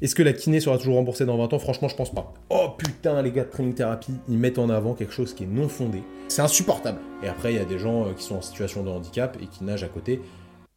Est-ce que la kiné sera toujours remboursée dans 20 ans? Franchement, je pense pas. Oh putain, les gars de Training Therapy, ils mettent en avant quelque chose qui est non fondé. C'est insupportable. Et après, il y a des gens euh, qui sont en situation de handicap et qui nagent à côté.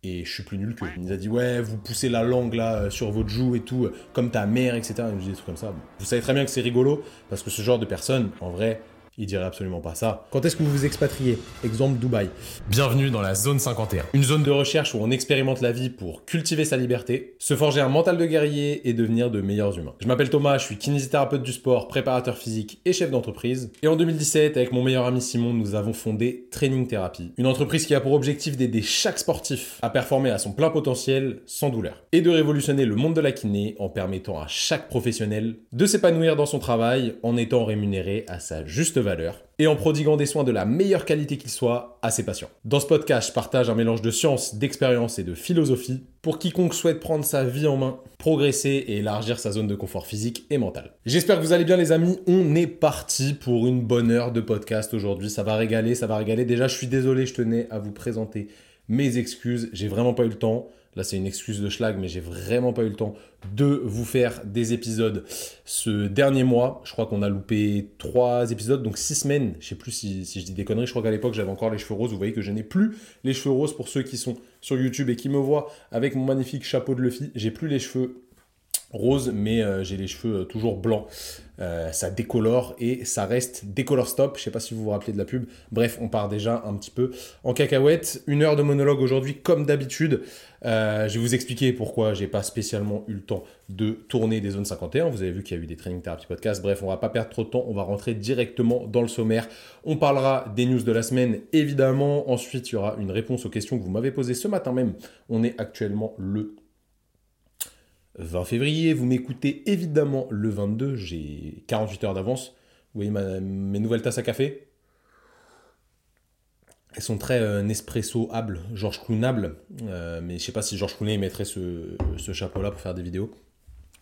Et je suis plus nul que. Il nous a dit, ouais, vous poussez la langue là euh, sur votre joue et tout, euh, comme ta mère, etc. Il nous dit des trucs comme ça. Vous savez très bien que c'est rigolo, parce que ce genre de personnes, en vrai, il dirait absolument pas ça. Quand est-ce que vous vous expatriez? Exemple Dubaï. Bienvenue dans la zone 51. Une zone de recherche où on expérimente la vie pour cultiver sa liberté, se forger un mental de guerrier et devenir de meilleurs humains. Je m'appelle Thomas, je suis kinésithérapeute du sport, préparateur physique et chef d'entreprise. Et en 2017, avec mon meilleur ami Simon, nous avons fondé Training Therapy, une entreprise qui a pour objectif d'aider chaque sportif à performer à son plein potentiel sans douleur et de révolutionner le monde de la kiné en permettant à chaque professionnel de s'épanouir dans son travail en étant rémunéré à sa juste valeur et en prodiguant des soins de la meilleure qualité qu'ils soient à ses patients. Dans ce podcast, je partage un mélange de science, d'expérience et de philosophie pour quiconque souhaite prendre sa vie en main, progresser et élargir sa zone de confort physique et mental. J'espère que vous allez bien les amis, on est parti pour une bonne heure de podcast aujourd'hui, ça va régaler, ça va régaler. Déjà, je suis désolé, je tenais à vous présenter mes excuses, j'ai vraiment pas eu le temps. Là, c'est une excuse de schlag, mais j'ai vraiment pas eu le temps de vous faire des épisodes ce dernier mois. Je crois qu'on a loupé trois épisodes, donc six semaines. Je sais plus si, je dis des conneries. Je crois qu'à l'époque, j'avais encore les cheveux roses. Vous voyez que je n'ai plus les cheveux roses pour ceux qui sont sur YouTube et qui me voient avec mon magnifique chapeau de Luffy. J'ai plus les cheveux roses, mais euh, j'ai les cheveux euh, toujours blancs. Euh, ça décolore et ça reste décolore stop. Je sais pas si vous vous rappelez de la pub. Bref, on part déjà un petit peu en cacahuète. Une heure de monologue aujourd'hui, comme d'habitude. Euh, je vais vous expliquer pourquoi j'ai pas spécialement eu le temps de tourner des zones 51. Vous avez vu qu'il y a eu des training therapy podcast. Bref, on va pas perdre trop de temps. On va rentrer directement dans le sommaire. On parlera des news de la semaine, évidemment. Ensuite, il y aura une réponse aux questions que vous m'avez posées ce matin même. On est actuellement le 20 février. Vous m'écoutez évidemment le 22. J'ai 48 heures d'avance. Vous voyez mes nouvelles tasses à café? Elles sont très euh, Nespresso-able, Georges Cloonable. Euh, mais je sais pas si Georges Clooney mettrait ce, chapeau-là pour faire des vidéos.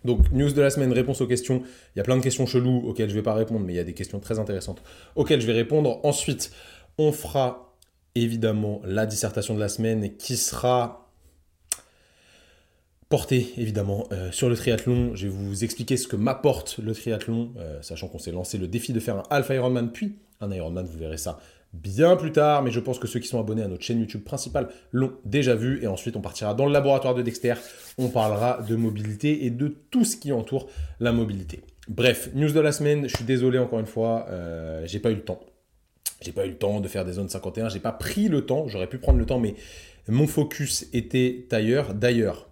Donc, news de la semaine, réponse aux questions. Il y a plein de questions cheloues auxquelles je vais pas répondre, mais il y a des questions très intéressantes auxquelles je vais répondre. Ensuite, on fera évidemment la dissertation de la semaine qui sera portée évidemment euh, sur le triathlon. Je vais vous expliquer ce que m'apporte le triathlon, euh, sachant qu'on s'est lancé le défi de faire un Alpha Ironman puis un Ironman, vous verrez ça bien plus tard, mais je pense que ceux qui sont abonnés à notre chaîne YouTube principale l'ont déjà vu. Et ensuite, on partira dans le laboratoire de Dexter. On parlera de mobilité et de tout ce qui entoure la mobilité. Bref, news de la semaine. Je suis désolé encore une fois, euh, j'ai pas eu le temps. J'ai pas eu le temps de faire des zones 51. J'ai pas pris le temps. J'aurais pu prendre le temps, mais mon focus était ailleurs. D'ailleurs,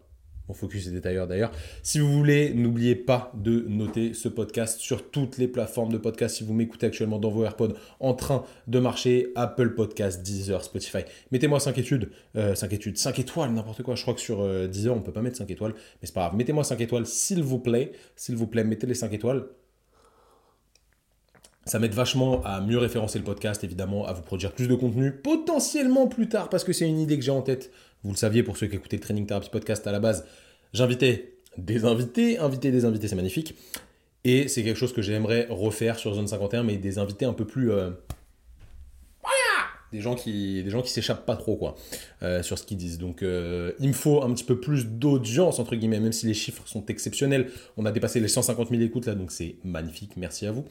mon focus était ailleurs d'ailleurs. Si vous voulez, n'oubliez pas de noter ce podcast sur toutes les plateformes de podcast. Si vous m'écoutez actuellement dans vos AirPods en train de marcher, Apple Podcast, Deezer, Spotify, mettez-moi 5 études, 5 euh, études, 5 étoiles, n'importe quoi. Je crois que sur euh, Deezer, on peut pas mettre 5 étoiles, mais c'est pas grave. Mettez-moi 5 étoiles, s'il vous plaît. S'il vous plaît, mettez les 5 étoiles. Ça m'aide vachement à mieux référencer le podcast, évidemment, à vous produire plus de contenu, potentiellement plus tard, parce que c'est une idée que j'ai en tête vous le saviez pour ceux qui écoutaient le Training Therapy Podcast à la base, j'invitais des invités, inviter des invités, c'est magnifique. Et c'est quelque chose que j'aimerais refaire sur Zone 51, mais des invités un peu plus. Euh, Des gens qui, des gens qui s'échappent pas trop, quoi, euh, sur ce qu'ils disent. Donc, euh, il me faut un petit peu plus d'audience, entre guillemets, même si les chiffres sont exceptionnels. On a dépassé les 150 000 écoutes là, donc c'est magnifique. Merci à vous.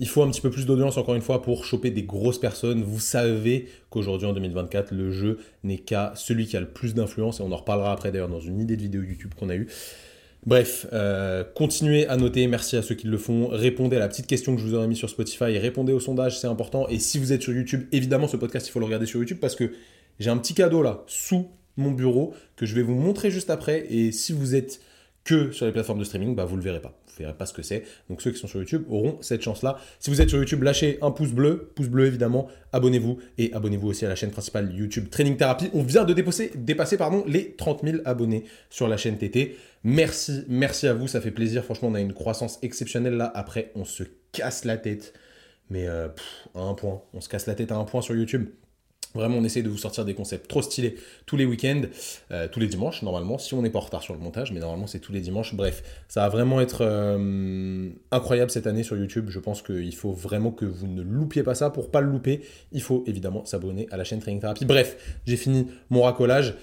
Il faut un petit peu plus d'audience, encore une fois, pour choper des grosses personnes. Vous savez qu'aujourd'hui, en 2024, le jeu n'est qu'à celui qui a le plus d'influence, et on en reparlera après d'ailleurs dans une idée de vidéo YouTube qu'on a eue. Bref, euh, continuez à noter, merci à ceux qui le font. Répondez à la petite question que je vous aurais mis sur Spotify, répondez au sondage, c'est important. Et si vous êtes sur YouTube, évidemment, ce podcast, il faut le regarder sur YouTube parce que j'ai un petit cadeau là, sous mon bureau, que je vais vous montrer juste après. Et si vous êtes que sur les plateformes de streaming, bah, vous le verrez pas vous verrez pas ce que c'est. Donc ceux qui sont sur YouTube auront cette chance-là. Si vous êtes sur YouTube, lâchez un pouce bleu, pouce bleu évidemment, abonnez-vous et abonnez-vous aussi à la chaîne principale YouTube Training Therapy. On vient de dépasser, dépasser pardon, les 30 000 abonnés sur la chaîne TT. Merci, merci à vous, ça fait plaisir. Franchement, on a une croissance exceptionnelle là. Après, on se casse la tête. Mais euh, à un point, on se casse la tête à un point sur YouTube. Vraiment, on essaie de vous sortir des concepts trop stylés tous les week-ends, euh, tous les dimanches, normalement, si on n'est pas en retard sur le montage, mais normalement, c'est tous les dimanches. Bref, ça va vraiment être euh, incroyable cette année sur YouTube. Je pense qu'il faut vraiment que vous ne loupiez pas ça. Pour pas le louper, il faut évidemment s'abonner à la chaîne Training Therapy. Bref, j'ai fini mon racolage.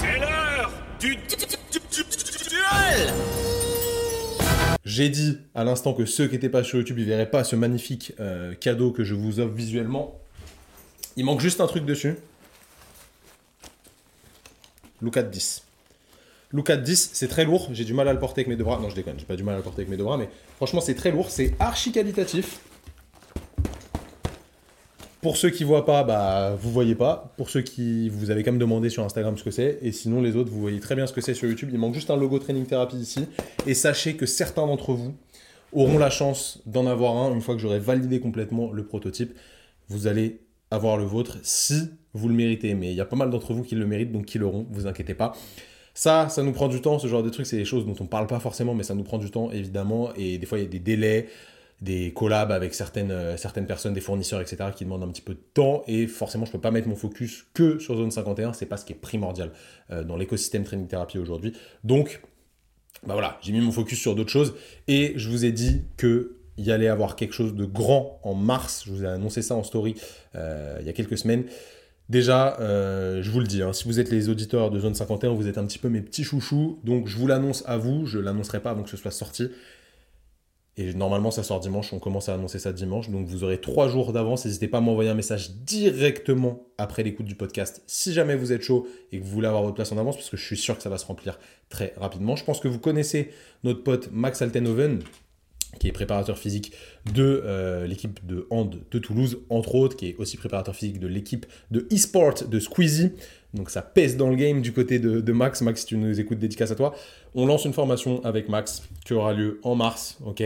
C'est l'heure du J'ai dit à l'instant que ceux qui n'étaient pas sur YouTube, ils verraient pas ce magnifique euh, cadeau que je vous offre visuellement. Il manque juste un truc dessus. Look at 10. Look at 10, c'est très lourd. J'ai du mal à le porter avec mes deux bras. Non, je déconne, j'ai pas du mal à le porter avec mes deux bras, mais franchement, c'est très lourd. C'est archi qualitatif. Pour ceux qui voient pas, bah vous voyez pas. Pour ceux qui vous avez quand même demandé sur Instagram ce que c'est, et sinon les autres vous voyez très bien ce que c'est sur YouTube. Il manque juste un logo Training Therapy ici. Et sachez que certains d'entre vous auront la chance d'en avoir un une fois que j'aurai validé complètement le prototype. Vous allez avoir le vôtre si vous le méritez. Mais il y a pas mal d'entre vous qui le méritent, donc qui l'auront. Vous inquiétez pas. Ça, ça nous prend du temps, ce genre de trucs, c'est des choses dont on parle pas forcément, mais ça nous prend du temps, évidemment, et des fois, il y a des délais, des collabs avec certaines, euh, certaines personnes, des fournisseurs, etc., qui demandent un petit peu de temps, et forcément, je peux pas mettre mon focus que sur Zone 51, c'est pas ce qui est primordial euh, dans l'écosystème Training Therapy aujourd'hui. Donc, bah voilà, j'ai mis mon focus sur d'autres choses, et je vous ai dit que il y allait avoir quelque chose de grand en mars, je vous ai annoncé ça en story euh, il y a quelques semaines, Déjà, euh, je vous le dis, hein, si vous êtes les auditeurs de Zone 51, vous êtes un petit peu mes petits chouchous, donc je vous l'annonce à vous, je ne l'annoncerai pas avant que ce soit sorti. Et normalement, ça sort dimanche, on commence à annoncer ça dimanche, donc vous aurez trois jours d'avance. N'hésitez pas à m'envoyer un message directement après l'écoute du podcast si jamais vous êtes chaud et que vous voulez avoir votre place en avance, parce que je suis sûr que ça va se remplir très rapidement. Je pense que vous connaissez notre pote Max Altenhoven, qui est préparateur physique de euh, l'équipe de hand de Toulouse, entre autres, qui est aussi préparateur physique de l'équipe de e-sport de Squeezie. Donc ça pèse dans le game du côté de, Max. Max, si tu nous écoutes, dédicace à toi. On lance une formation avec Max qui aura lieu en mars, ok?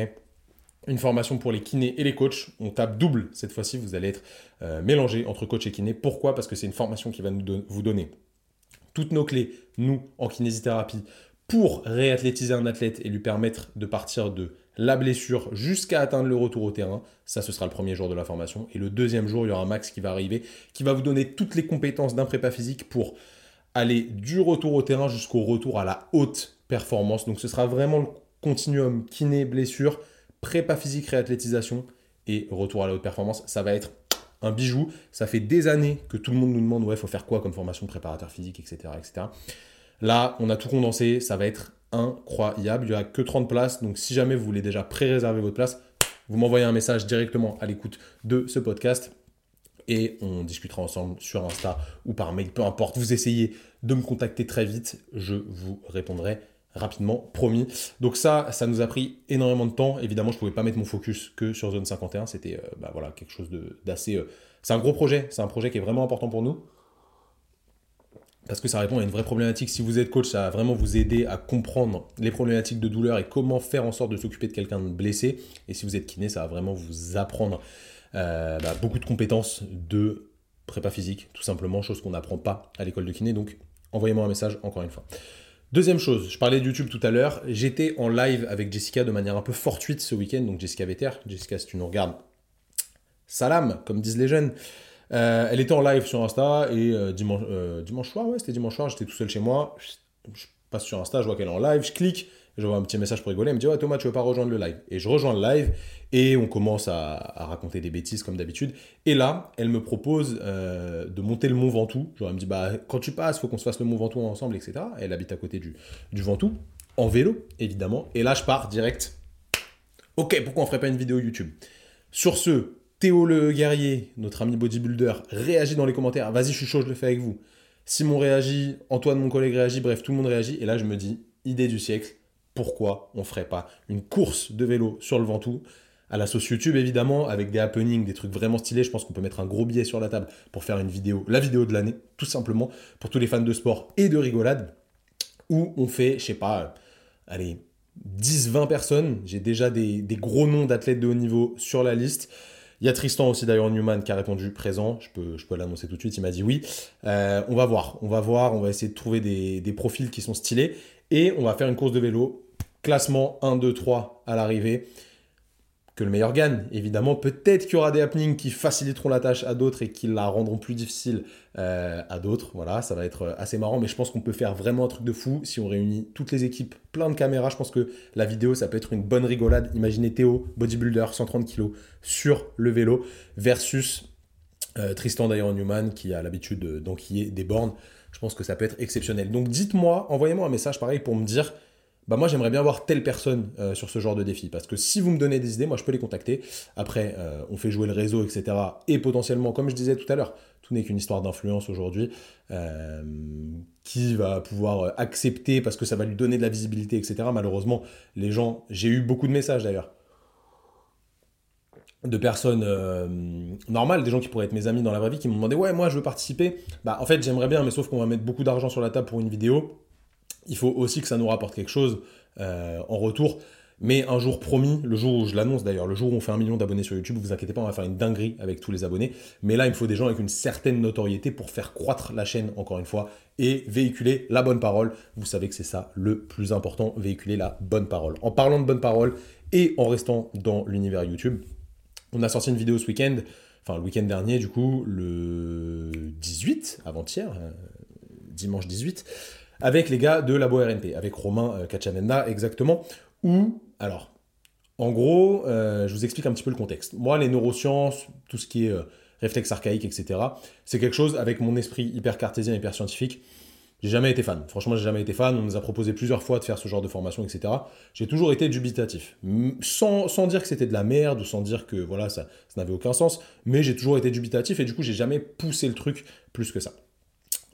Une formation pour les kinés et les coachs. On tape double cette fois-ci, vous allez être euh, mélangé entre coach et kiné. Pourquoi? Parce que c'est une formation qui va nous vous donner toutes nos clés, nous, en kinésithérapie, pour réathlétiser un athlète et lui permettre de partir de la blessure jusqu'à atteindre le retour au terrain. Ça, ce sera le premier jour de la formation. Et le deuxième jour, il y aura Max qui va arriver, qui va vous donner toutes les compétences d'un prépa physique pour aller du retour au terrain jusqu'au retour à la haute performance. Donc ce sera vraiment le continuum kiné, blessure, prépa physique, réathlétisation et retour à la haute performance. Ça va être un bijou. Ça fait des années que tout le monde nous demande, ouais, faut faire quoi comme formation de préparateur physique, etc., etc. Là, on a tout condensé, ça va être incroyable. Il n'y aura que 30 places, donc si jamais vous voulez déjà pré-réserver votre place, vous m'envoyez un message directement à l'écoute de ce podcast et on discutera ensemble sur Insta ou par mail, peu importe. Vous essayez de me contacter très vite, je vous répondrai rapidement, promis. Donc ça, ça nous a pris énormément de temps. Évidemment, je ne pouvais pas mettre mon focus que sur Zone 51. C'était euh, bah voilà, quelque chose d'assez... Euh, c'est un gros projet, c'est un projet qui est vraiment important pour nous parce que ça répond à une vraie problématique. Si vous êtes coach, ça va vraiment vous aider à comprendre les problématiques de douleur et comment faire en sorte de s'occuper de quelqu'un de blessé. Et si vous êtes kiné, ça va vraiment vous apprendre euh, bah, beaucoup de compétences de prépa physique, tout simplement, chose qu'on n'apprend pas à l'école de kiné. Donc, envoyez-moi un message encore une fois. Deuxième chose, je parlais de YouTube tout à l'heure. J'étais en live avec Jessica de manière un peu fortuite ce week-end. Donc, Jessica Vetter. Jessica, si tu nous regardes, salam, comme disent les jeunes. Euh, elle était en live sur Insta et euh, dimanche, euh, dimanche soir, ouais, c'était dimanche soir, j'étais tout seul chez moi. Je, passe sur Insta, je vois qu'elle est en live, je clique, je vois un petit message pour rigoler. Elle me dit Ouais, Thomas, tu veux pas rejoindre le live? Et je rejoins le live et on commence à, raconter des bêtises comme d'habitude. Et là, elle me propose de monter le Mont Ventoux. Genre, elle me dit Bah, quand tu passes, faut qu'on se fasse le Mont Ventoux ensemble, etc. Elle habite à côté du, du Ventoux, en vélo, évidemment. Et là, je pars direct. Ok, pourquoi on ferait pas une vidéo YouTube? Sur ce, Théo le guerrier, notre ami bodybuilder, réagit dans les commentaires. Vas-y, je suis chaud, je le fais avec vous. Simon réagit, Antoine, mon collègue, réagit, bref, tout le monde réagit. Et là, je me dis, idée du siècle, pourquoi on ferait pas une course de vélo sur le Ventoux à la sauce YouTube évidemment, avec des happenings, des trucs vraiment stylés. Je pense qu'on peut mettre un gros billet sur la table pour faire une vidéo, la vidéo de l'année, tout simplement, pour tous les fans de sport et de rigolade, où on fait, je sais pas, euh, allez, 10-20 personnes. J'ai déjà des gros noms d'athlètes de haut niveau sur la liste. Il y a Tristan aussi d'ailleurs Newman qui a répondu présent. Je peux, l'annoncer tout de suite. Il m'a dit oui. Euh, on va voir. On va voir. On va essayer de trouver des, des, profils qui sont stylés. Et on va faire une course de vélo. Classement 1, 2, 3 à l'arrivée que le meilleur gagne. Évidemment, peut-être qu'il y aura des happenings qui faciliteront la tâche à d'autres et qui la rendront plus difficile euh, à d'autres. Voilà, ça va être euh, assez marrant, mais je pense qu'on peut faire vraiment un truc de fou si on réunit toutes les équipes, plein de caméras. Je pense que la vidéo, ça peut être une bonne rigolade. Imaginez Théo, bodybuilder, 130 kg sur le vélo, versus euh, Tristan d'ailleurs Newman qui a l'habitude d'enquiller des bornes. Je pense que ça peut être exceptionnel. Donc dites-moi, envoyez-moi un message pareil pour me dire bah moi j'aimerais bien voir telle personne euh, sur ce genre de défi. Parce que si vous me donnez des idées, moi je peux les contacter. Après, euh, on fait jouer le réseau, etc. Et potentiellement, comme je disais tout à l'heure, tout n'est qu'une histoire d'influence aujourd'hui. Euh, qui va pouvoir accepter parce que ça va lui donner de la visibilité, etc. Malheureusement, les gens, j'ai eu beaucoup de messages d'ailleurs de personnes normales, des gens qui pourraient être mes amis dans la vraie vie, qui m'ont demandé ouais moi je veux participer. Bah en fait j'aimerais bien, mais sauf qu'on va mettre beaucoup d'argent sur la table pour une vidéo il faut aussi que ça nous rapporte quelque chose euh, en retour. Mais un jour promis, le jour où je l'annonce d'ailleurs, le jour où on fait un million d'abonnés sur YouTube, vous inquiétez pas, on va faire une dinguerie avec tous les abonnés. Mais là, il faut des gens avec une certaine notoriété pour faire croître la chaîne, encore une fois, et véhiculer la bonne parole. Vous savez que c'est ça le plus important, véhiculer la bonne parole. En parlant de bonne parole et en restant dans l'univers YouTube, on a sorti une vidéo ce week-end, enfin le week-end dernier du coup, le 18, avant-hier, euh, dimanche 18, avec les gars de Labo RNP, avec Romain euh, exactement, où, alors, en gros, euh, je vous explique un petit peu le contexte. Moi, les neurosciences, tout ce qui est euh, réflexe archaïque, etc., c'est quelque chose avec mon esprit hyper cartésien, hyper scientifique. J'ai jamais été fan. Franchement, j'ai jamais été fan. On nous a proposé plusieurs fois de faire ce genre de formation, etc. J'ai toujours été dubitatif. Sans, sans dire que c'était de la merde ou sans dire que voilà, ça, ça n'avait aucun sens. Mais j'ai toujours été dubitatif et du coup, j'ai jamais poussé le truc plus que ça.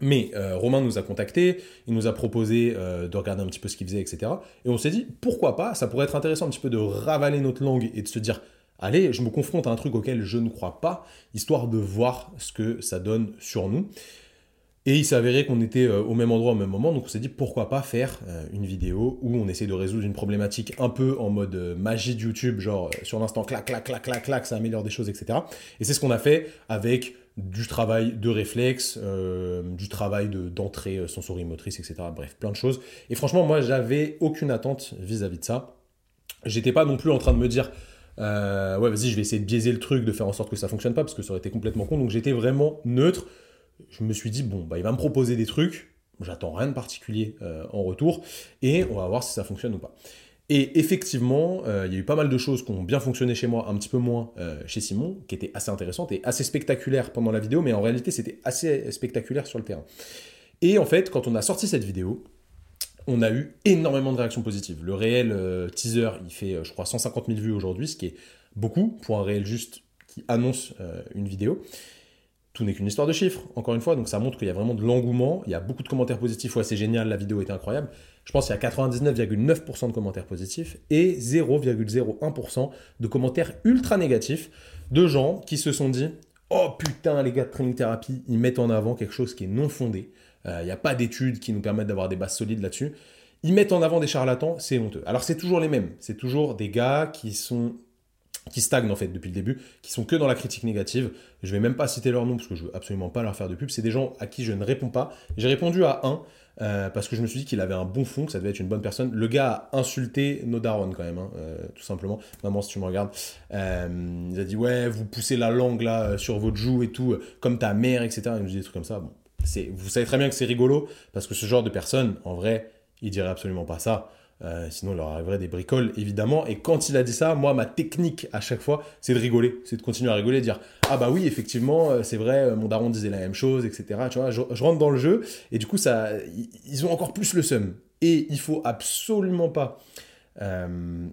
Mais euh, Romain nous a contactés, il nous a proposé euh, de regarder un petit peu ce qu'il faisait, etc. Et on s'est dit, pourquoi pas, ça pourrait être intéressant un petit peu de ravaler notre langue et de se dire, allez, je me confronte à un truc auquel je ne crois pas, histoire de voir ce que ça donne sur nous. Et il s'est avéré qu'on était euh, au même endroit au même moment, donc on s'est dit pourquoi pas faire une vidéo où on essaie de résoudre une problématique un peu en mode magie de YouTube, genre sur l'instant clac, clac, clac, clac, clac, ça améliore des choses, etc. Et c'est ce qu'on a fait avec du travail de réflexe, euh, du travail d'entrée euh, sensorimotrice, etc. Bref, plein de choses. Et franchement, moi, j'avais aucune attente vis-à-vis de ça. J'étais pas non plus en train de me dire, euh, ouais, vas-y, je vais essayer de biaiser le truc, de faire en sorte que ça fonctionne pas, parce que ça aurait été complètement con. Donc j'étais vraiment neutre. Je me suis dit, bon, bah, il va me proposer des trucs. J'attends rien de particulier en retour. Et on va voir si ça fonctionne ou pas. Et effectivement, euh, il y a eu pas mal de choses qui ont bien fonctionné chez moi, un petit peu moins euh, chez Simon, qui étaient assez intéressantes et assez spectaculaires pendant la vidéo, mais en réalité c'était assez spectaculaire sur le terrain. Et en fait, quand on a sorti cette vidéo, on a eu énormément de réactions positives. Le réel euh, teaser, il fait, je crois, 150 000 vues aujourd'hui, ce qui est beaucoup pour un réel juste qui annonce une vidéo. Tout n'est qu'une histoire de chiffres, encore une fois, donc ça montre qu'il y a vraiment de l'engouement, il y a beaucoup de commentaires positifs, ouais c'est génial, la vidéo était incroyable. Je pense qu'il y a 99,9% de commentaires positifs et 0,01% de commentaires ultra négatifs de gens qui se sont dit Oh putain, les gars de Training Therapy, ils mettent en avant quelque chose qui est non fondé. Euh, il n'y a pas d'études qui nous permettent d'avoir des bases solides là-dessus. Ils mettent en avant des charlatans, c'est honteux. Alors c'est toujours les mêmes. C'est toujours des gars qui sont qui stagnent en fait depuis le début, qui sont que dans la critique négative. Je vais même pas citer leur nom parce que je veux absolument pas leur faire de pub. C'est des gens à qui je ne réponds pas. J'ai répondu à un euh, parce que je me suis dit qu'il avait un bon fond, que ça devait être une bonne personne. Le gars a insulté nos darons quand même, hein, euh, tout simplement. Maman, si tu me regardes, euh, il a dit ouais, vous poussez la langue là sur votre joue et tout, comme ta mère, etc. Il nous dit des trucs comme ça. Bon, vous savez très bien que c'est rigolo parce que ce genre de personne, en vrai, il dirait absolument pas ça. Euh, sinon, il leur arriverait des bricoles, évidemment. Et quand il a dit ça, moi, ma technique à chaque fois, c'est de rigoler. C'est de continuer à rigoler, de dire Ah bah oui, effectivement, euh, c'est vrai, euh, mon daron disait la même chose, etc. Tu vois, je, rentre dans le jeu, et du coup, ça, ils ont encore plus le seum. Et il faut absolument pas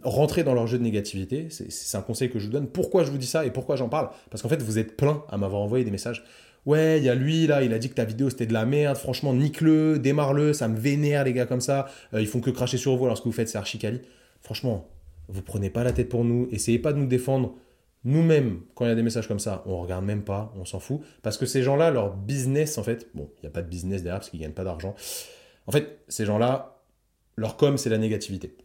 rentrer dans leur jeu de négativité. C'est un conseil que je vous donne. Pourquoi je vous dis ça et pourquoi j'en parle? Parce qu'en fait, vous êtes plein à m'avoir envoyé des messages Ouais, il y a lui là, il a dit que ta vidéo c'était de la merde, franchement, nique-le, démarre-le, ça me vénère les gars comme ça, euh, ils font que cracher sur vous alors ce que vous faites c'est archicali. Franchement, vous prenez pas la tête pour nous, essayez pas de nous défendre. Nous-mêmes, quand il y a des messages comme ça, on regarde même pas, on s'en fout. Parce que ces gens-là, leur business, en fait, bon, il n'y a pas de business derrière parce qu'ils gagnent pas d'argent. En fait, ces gens-là, leur com, c'est la négativité.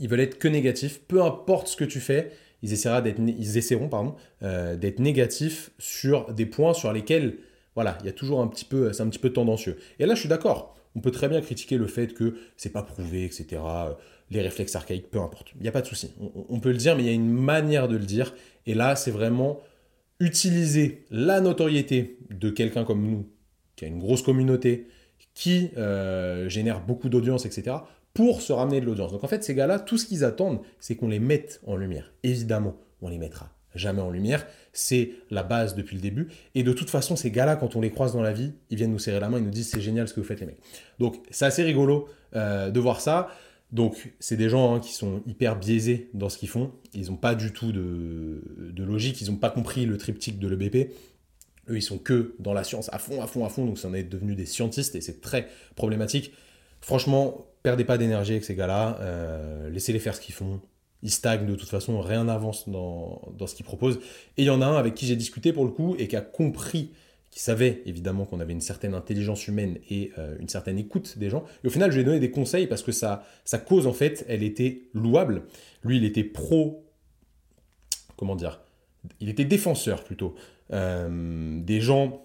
Ils veulent être que négatifs, peu importe ce que tu fais, ils, essaieront euh, d'être négatifs sur des points sur lesquels, voilà, il y a toujours un petit peu, c'est un petit peu tendancieux. Et là, je suis d'accord. On peut très bien critiquer le fait que c'est pas prouvé, etc. Euh, les réflexes archaïques, peu importe. Il n'y a pas de souci. On, peut le dire, mais il y a une manière de le dire. Et là, c'est vraiment utiliser la notoriété de quelqu'un comme nous, qui a une grosse communauté, qui euh, génère beaucoup d'audience, etc., pour se ramener de l'audience. Donc en fait, ces gars-là, tout ce qu'ils attendent, c'est qu'on les mette en lumière. Évidemment, on les mettra jamais en lumière. C'est la base depuis le début. Et de toute façon, ces gars-là, quand on les croise dans la vie, ils viennent nous serrer la main, ils nous disent c'est génial ce que vous faites les mecs. Donc c'est assez rigolo euh, de voir ça. Donc, c'est des gens hein, qui sont hyper biaisés dans ce qu'ils font. Ils n'ont pas du tout de, logique, ils n'ont pas compris le triptyque de l'EBP. Eux, ils sont que dans la science à fond, à fond, à fond, donc ça en est devenu des scientistes et c'est très problématique. Franchement, perdez pas d'énergie avec ces gars-là, euh, laissez-les faire ce qu'ils font. Ils stagnent de toute façon, rien n'avance dans, dans ce qu'ils proposent. Et il y en a un avec qui j'ai discuté pour le coup et qui a compris qui savait évidemment qu'on avait une certaine intelligence humaine et euh, une certaine écoute des gens. Et au final, je lui ai donné des conseils parce que sa, sa cause, en fait, elle était louable. Lui, il était pro. Comment dire Il était défenseur plutôt. Euh, des gens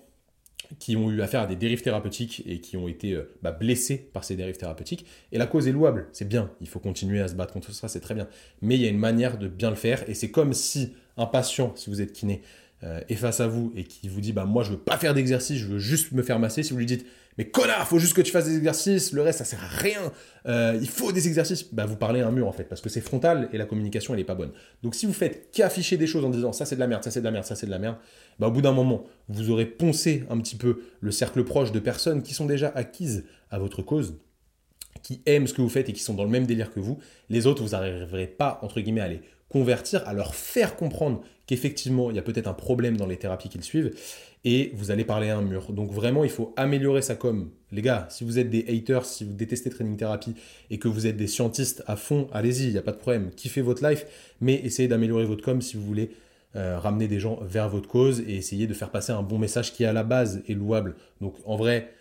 qui ont eu affaire à des dérives thérapeutiques et qui ont été euh, bah, blessés par ces dérives thérapeutiques. Et la cause est louable, c'est bien, il faut continuer à se battre contre ça, c'est très bien. Mais il y a une manière de bien le faire, et c'est comme si un patient, si vous êtes kiné, euh, est face à vous et qui vous dit bah moi je veux pas faire d'exercice, je veux juste me faire masser, si vous lui dites mais connard, faut juste que tu fasses des exercices, le reste ça sert à rien, euh, il faut des exercices, bah vous parlez à un mur en fait, parce que c'est frontal et la communication elle est pas bonne. Donc si vous faites qu'afficher des choses en disant ça c'est de la merde, ça c'est de la merde, ça c'est de la merde, bah au bout d'un moment vous aurez poncé un petit peu le cercle proche de personnes qui sont déjà acquises à votre cause qui aiment ce que vous faites et qui sont dans le même délire que vous, les autres, vous n'arriverez pas, entre guillemets, à les convertir, à leur faire comprendre qu'effectivement, il y a peut-être un problème dans les thérapies qu'ils suivent, et vous allez parler à un mur. Donc vraiment, il faut améliorer sa com. Les gars, si vous êtes des haters, si vous détestez Training Therapy, et que vous êtes des scientistes à fond, allez-y, il n'y a pas de problème, kiffez votre life, mais essayez d'améliorer votre com si vous voulez euh, ramener des gens vers votre cause, et essayer de faire passer un bon message qui à la base est louable. Donc en vrai,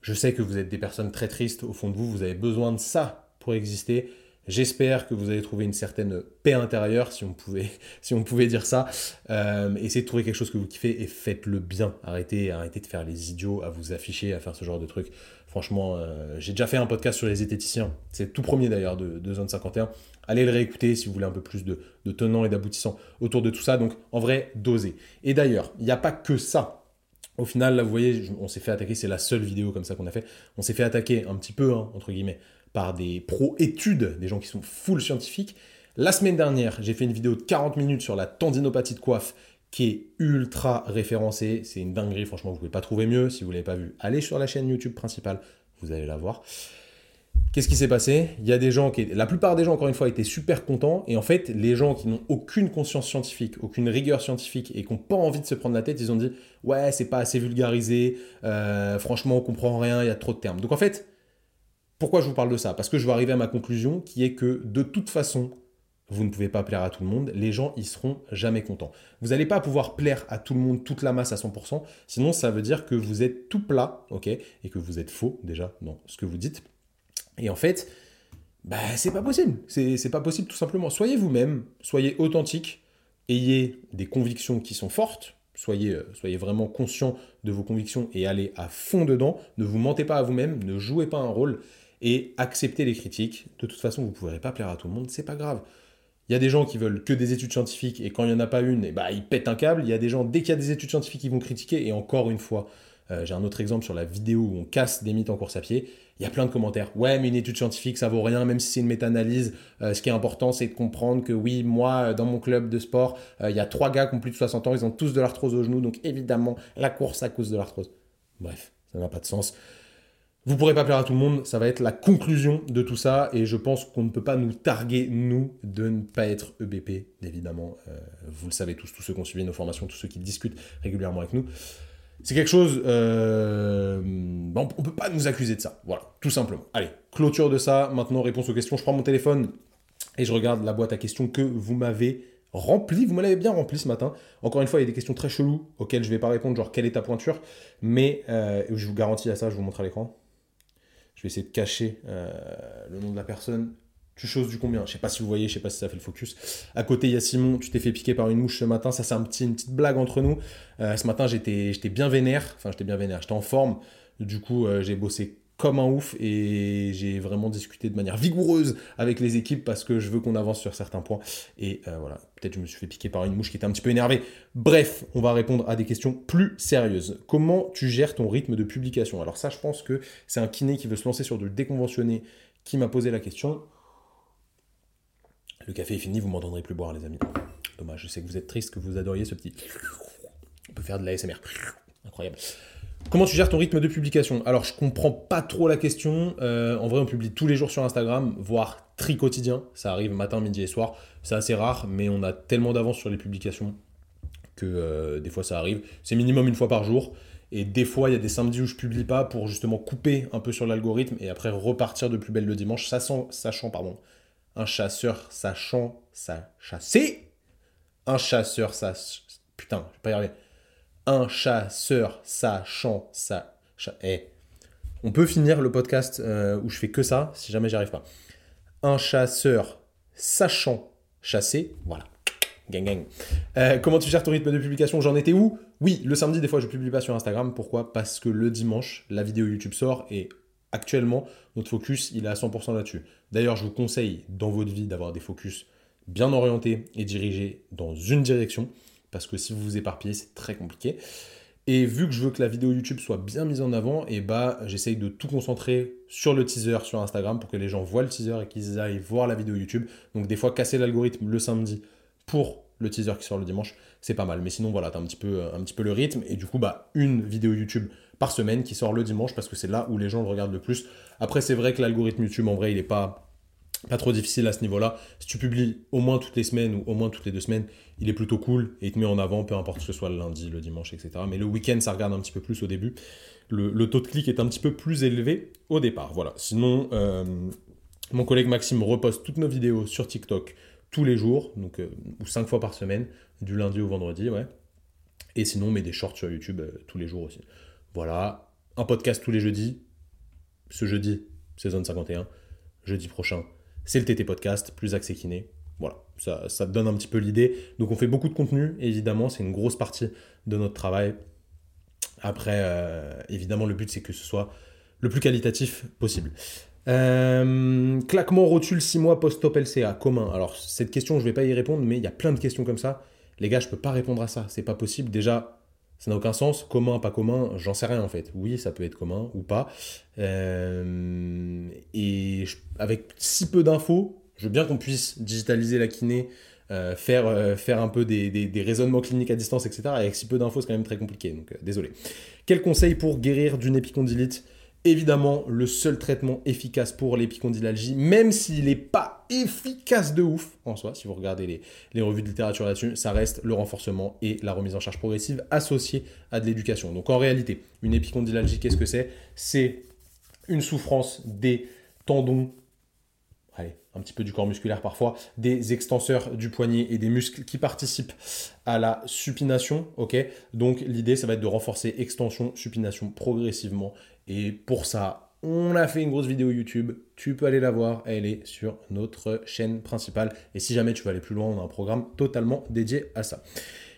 je sais que vous êtes des personnes très tristes au fond de vous, vous avez besoin de ça pour exister. J'espère que vous avez trouvé une certaine paix intérieure, si on pouvait, si on pouvait dire ça. Euh, essayez de trouver quelque chose que vous kiffez et faites-le bien. Arrêtez, arrêtez de faire les idiots, à vous afficher, à faire ce genre de trucs. Franchement, euh, j'ai déjà fait un podcast sur les zététiciens. C'est le tout premier d'ailleurs de, de, Zone 51. Allez le réécouter si vous voulez un peu plus de, tenants et d'aboutissants autour de tout ça. Donc en vrai, dosez. Et d'ailleurs, il n'y a pas que ça au final, là, vous voyez, on s'est fait attaquer, c'est la seule vidéo comme ça qu'on a fait. On s'est fait attaquer un petit peu, hein, entre guillemets, par des pro-études, des gens qui sont full scientifiques. La semaine dernière, j'ai fait une vidéo de 40 minutes sur la tendinopathie de coiffe qui est ultra référencée. C'est une dinguerie, franchement, vous ne pouvez pas trouver mieux. Si vous ne l'avez pas vu, allez sur la chaîne YouTube principale, vous allez la voir. Qu'est-ce qui s'est passé? Il y a des gens qui, la plupart des gens, encore une fois, étaient super contents. Et en fait, les gens qui n'ont aucune conscience scientifique, aucune rigueur scientifique et qui n'ont pas envie de se prendre la tête, ils ont dit ouais, c'est pas assez vulgarisé. Euh, franchement, on comprend rien. Il y a trop de termes. Donc en fait, pourquoi je vous parle de ça? Parce que je vais arriver à ma conclusion qui est que de toute façon, vous ne pouvez pas plaire à tout le monde, les gens ils seront jamais contents. Vous n'allez pas pouvoir plaire à tout le monde, toute la masse à 100%, sinon ça veut dire que vous êtes tout plat, ok, et que vous êtes faux déjà dans ce que vous dites. Et en fait, bah c'est pas possible, c'est pas possible tout simplement. Soyez vous-même, soyez authentique, ayez des convictions qui sont fortes, soyez, euh, soyez vraiment conscient de vos convictions et allez à fond dedans, ne vous mentez pas à vous-même, ne jouez pas un rôle, et accepter les critiques. De toute façon, vous ne pourrez pas plaire à tout le monde, c'est pas grave. Il y a des gens qui veulent que des études scientifiques et quand il n'y en a pas une, bah, ils pètent un câble. Il y a des gens, dès qu'il y a des études scientifiques, qui vont critiquer. Et encore une fois, euh, j'ai un autre exemple sur la vidéo où on casse des mythes en course à pied. Il y a plein de commentaires. Ouais, mais une étude scientifique, ça vaut rien, même si c'est une méta-analyse. Euh, ce qui est important, c'est de comprendre que oui, moi, dans mon club de sport, euh, il y a trois gars qui ont plus de 60 ans, ils ont tous de l'arthrose au genou. Donc évidemment, la course à cause de l'arthrose. Bref, ça n'a pas de sens. Vous pourrez pas plaire à tout le monde, ça va être la conclusion de tout ça, et je pense qu'on ne peut pas nous targuer, nous, de ne pas être EBP, évidemment. Euh, vous le savez tous, tous ceux qui ont suivi nos formations, tous ceux qui discutent régulièrement avec nous. C'est quelque chose... Euh, on ne peut pas nous accuser de ça, voilà, tout simplement. Allez, clôture de ça, maintenant réponse aux questions. Je prends mon téléphone et je regarde la boîte à questions que vous m'avez rempli, vous me l'avez bien rempli ce matin. Encore une fois, il y a des questions très cheloues auxquelles je ne vais pas répondre, genre quelle est ta pointure, mais euh, je vous garantis à ça, je vous montre à l'écran. Je vais essayer de cacher euh, le nom de la personne. Tu choses du combien? Je sais pas si vous voyez, je sais pas si ça fait le focus. À côté, il y a Simon, tu t'es fait piquer par une mouche ce matin. Ça, c'est un petit, une petite blague entre nous. Euh, ce matin, j'étais bien vénère. Enfin, j'étais bien vénère. J'étais en forme. Du coup, euh, j'ai bossé comme un ouf et j'ai vraiment discuté de manière vigoureuse avec les équipes parce que je veux qu'on avance sur certains points. Et euh, voilà, peut-être je me suis fait piquer par une mouche qui était un petit peu énervée. Bref, on va répondre à des questions plus sérieuses. Comment tu gères ton rythme de publication? Alors ça, je pense que c'est un kiné qui veut se lancer sur du déconventionné qui m'a posé la question. Le café est fini, vous m'entendrez plus boire les amis. Dommage, je sais que vous êtes triste, que vous adoriez ce petit... On peut faire de la SMR. Incroyable. Comment tu gères ton rythme de publication? Alors, je comprends pas trop la question. Euh, en vrai, on publie tous les jours sur Instagram, voire tri quotidien. Ça arrive matin, midi et soir. C'est assez rare, mais on a tellement d'avance sur les publications que euh, des fois ça arrive. C'est minimum une fois par jour. Et des fois, il y a des samedis où je publie pas pour justement couper un peu sur l'algorithme et après repartir de plus belle le dimanche, sachant, pardon, un chasseur sachant sa chasser. Un chasseur ça putain, je vais pas y arriver. Un chasseur sachant sa eh. On peut finir le podcast euh, où je fais que ça si jamais j'y arrive pas. Un chasseur sachant chasser, voilà. Gang gang. Euh, comment tu gères ton rythme de publication? J'en étais où? Oui, le samedi, des fois, je publie pas sur Instagram. Pourquoi? Parce que le dimanche, la vidéo YouTube sort et actuellement, notre focus, il est à 100% là-dessus. D'ailleurs, je vous conseille dans votre vie d'avoir des focus bien orientés et dirigés dans une direction. Parce que si vous vous éparpillez, c'est très compliqué. Et vu que je veux que la vidéo YouTube soit bien mise en avant, et bah j'essaye de tout concentrer sur le teaser sur Instagram pour que les gens voient le teaser et qu'ils aillent voir la vidéo YouTube. Donc des fois casser l'algorithme le samedi pour le teaser qui sort le dimanche, c'est pas mal. Mais sinon, voilà, t'as un petit peu, un petit peu le rythme. Et du coup, bah, une vidéo YouTube par semaine qui sort le dimanche parce que c'est là où les gens le regardent le plus. Après, c'est vrai que l'algorithme YouTube, en vrai, il est pas, pas trop difficile à ce niveau-là. Si tu publies au moins toutes les semaines ou au moins toutes les deux semaines, il est plutôt cool et il te met en avant, peu importe que ce soit le lundi, le dimanche, etc. Mais le week-end, ça regarde un petit peu plus au début. Le, taux de clic est un petit peu plus élevé au départ. Voilà. Sinon, euh, mon collègue Maxime reposte toutes nos vidéos sur TikTok, tous les jours, donc, euh, ou cinq fois par semaine, du lundi au vendredi, ouais. Et sinon, on met des shorts sur YouTube euh, tous les jours aussi. Voilà, un podcast tous les jeudis. Ce jeudi, saison 51. Jeudi prochain, c'est le TT Podcast, plus accès kiné. Voilà, ça, ça te donne un petit peu l'idée. Donc on fait beaucoup de contenu, évidemment, c'est une grosse partie de notre travail. Après, euh, évidemment, le but, c'est que ce soit le plus qualitatif possible. Euh, claquement rotule 6 mois post-top LCA, commun. Alors, cette question, je vais pas y répondre, mais il y a plein de questions comme ça. Les gars, je peux pas répondre à ça. C'est pas possible. Déjà, ça n'a aucun sens. Commun, pas commun, j'en sais rien en fait. Oui, ça peut être commun ou pas. Euh, et avec si peu d'infos, je veux bien qu'on puisse digitaliser la kiné, euh, faire, faire un peu des, raisonnements cliniques à distance, etc. Et avec si peu d'infos, c'est quand même très compliqué. Donc, désolé. Quel conseil pour guérir d'une épicondylite? Évidemment le seul traitement efficace pour l'épicondylalgie, même s'il n'est pas efficace de ouf en soi, si vous regardez les, revues de littérature là-dessus, ça reste le renforcement et la remise en charge progressive associée à de l'éducation. Donc en réalité, une épicondylalgie, qu'est-ce que c'est? C'est une souffrance des tendons, allez, un petit peu du corps musculaire parfois, des extenseurs du poignet et des muscles qui participent à la supination, Donc l'idée, ça va être de renforcer extension, supination progressivement et pour ça, on a fait une grosse vidéo YouTube. Tu peux aller la voir. Elle est sur notre chaîne principale. Et si jamais tu veux aller plus loin, on a un programme totalement dédié à ça.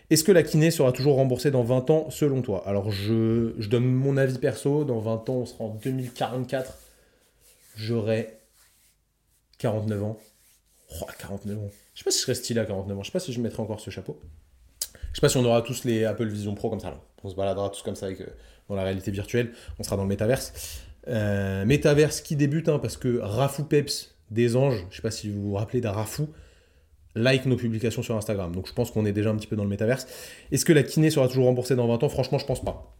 Est-ce que la kiné sera toujours remboursée dans 20 ans selon toi? Alors je, donne mon avis perso. Dans 20 ans, on sera en 2044. J'aurai 49 ans. Oh, 49 ans. Je sais pas si je serais stylé à 49 ans. Je sais pas si je mettrai encore ce chapeau. Je sais pas si on aura tous les Apple Vision Pro comme ça. On se baladera tous comme ça avec, euh, dans la réalité virtuelle. On sera dans le métaverse. Euh, métaverse qui débute, hein, parce que Rafou Peps des Anges, je sais pas si vous vous rappelez d'Arafou, like nos publications sur Instagram. Donc je pense qu'on est déjà un petit peu dans le métaverse. Est-ce que la kiné sera toujours remboursée dans 20 ans? Franchement, je pense pas.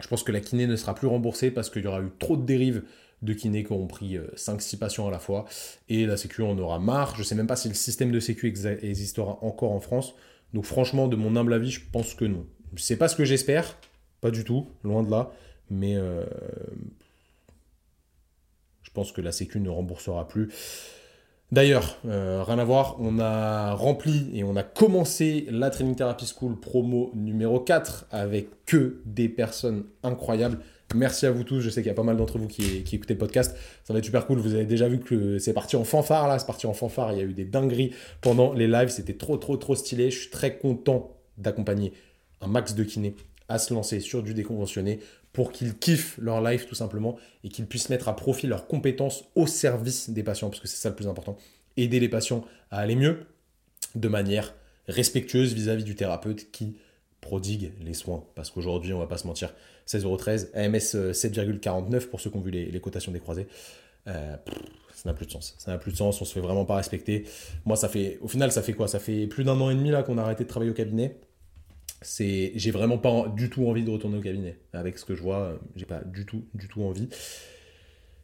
Je pense que la kiné ne sera plus remboursée parce qu'il y aura eu trop de dérives de kiné qui ont pris 5-6 euh, patients à la fois. Et la Sécu en aura marre. Je sais même pas si le système de Sécu existera encore en France. Donc franchement, de mon humble avis, je pense que non. C'est pas ce que j'espère, pas du tout, loin de là, mais euh, je pense que la Sécu ne remboursera plus. D'ailleurs, euh, rien à voir, on a rempli et on a commencé la Training Therapy School promo numéro 4 avec que des personnes incroyables. Merci à vous tous. Je sais qu'il y a pas mal d'entre vous qui, qui écoutez le podcast. Ça va être super cool. Vous avez déjà vu que c'est parti en fanfare là. C'est parti en fanfare. Il y a eu des dingueries pendant les lives. C'était trop, trop, trop stylé. Je suis très content d'accompagner un max de kinés à se lancer sur du déconventionné pour qu'ils kiffent leur life tout simplement et qu'ils puissent mettre à profit leurs compétences au service des patients parce que c'est ça le plus important. Aider les patients à aller mieux de manière respectueuse vis-à-vis du thérapeute qui prodigue les soins. Parce qu'aujourd'hui, on va pas se mentir, 16,13€, AMS 7,49€ pour ceux qui ont vu les, cotations des croisés. Euh, ça n'a plus de sens. Ça n'a plus de sens, on se fait vraiment pas respecter. Moi, ça fait, au final, ça fait quoi? Ça fait plus d'un an et demi là qu'on a arrêté de travailler au cabinet. C'est, j'ai vraiment pas du tout envie de retourner au cabinet. Avec ce que je vois, j'ai pas du tout, du tout envie.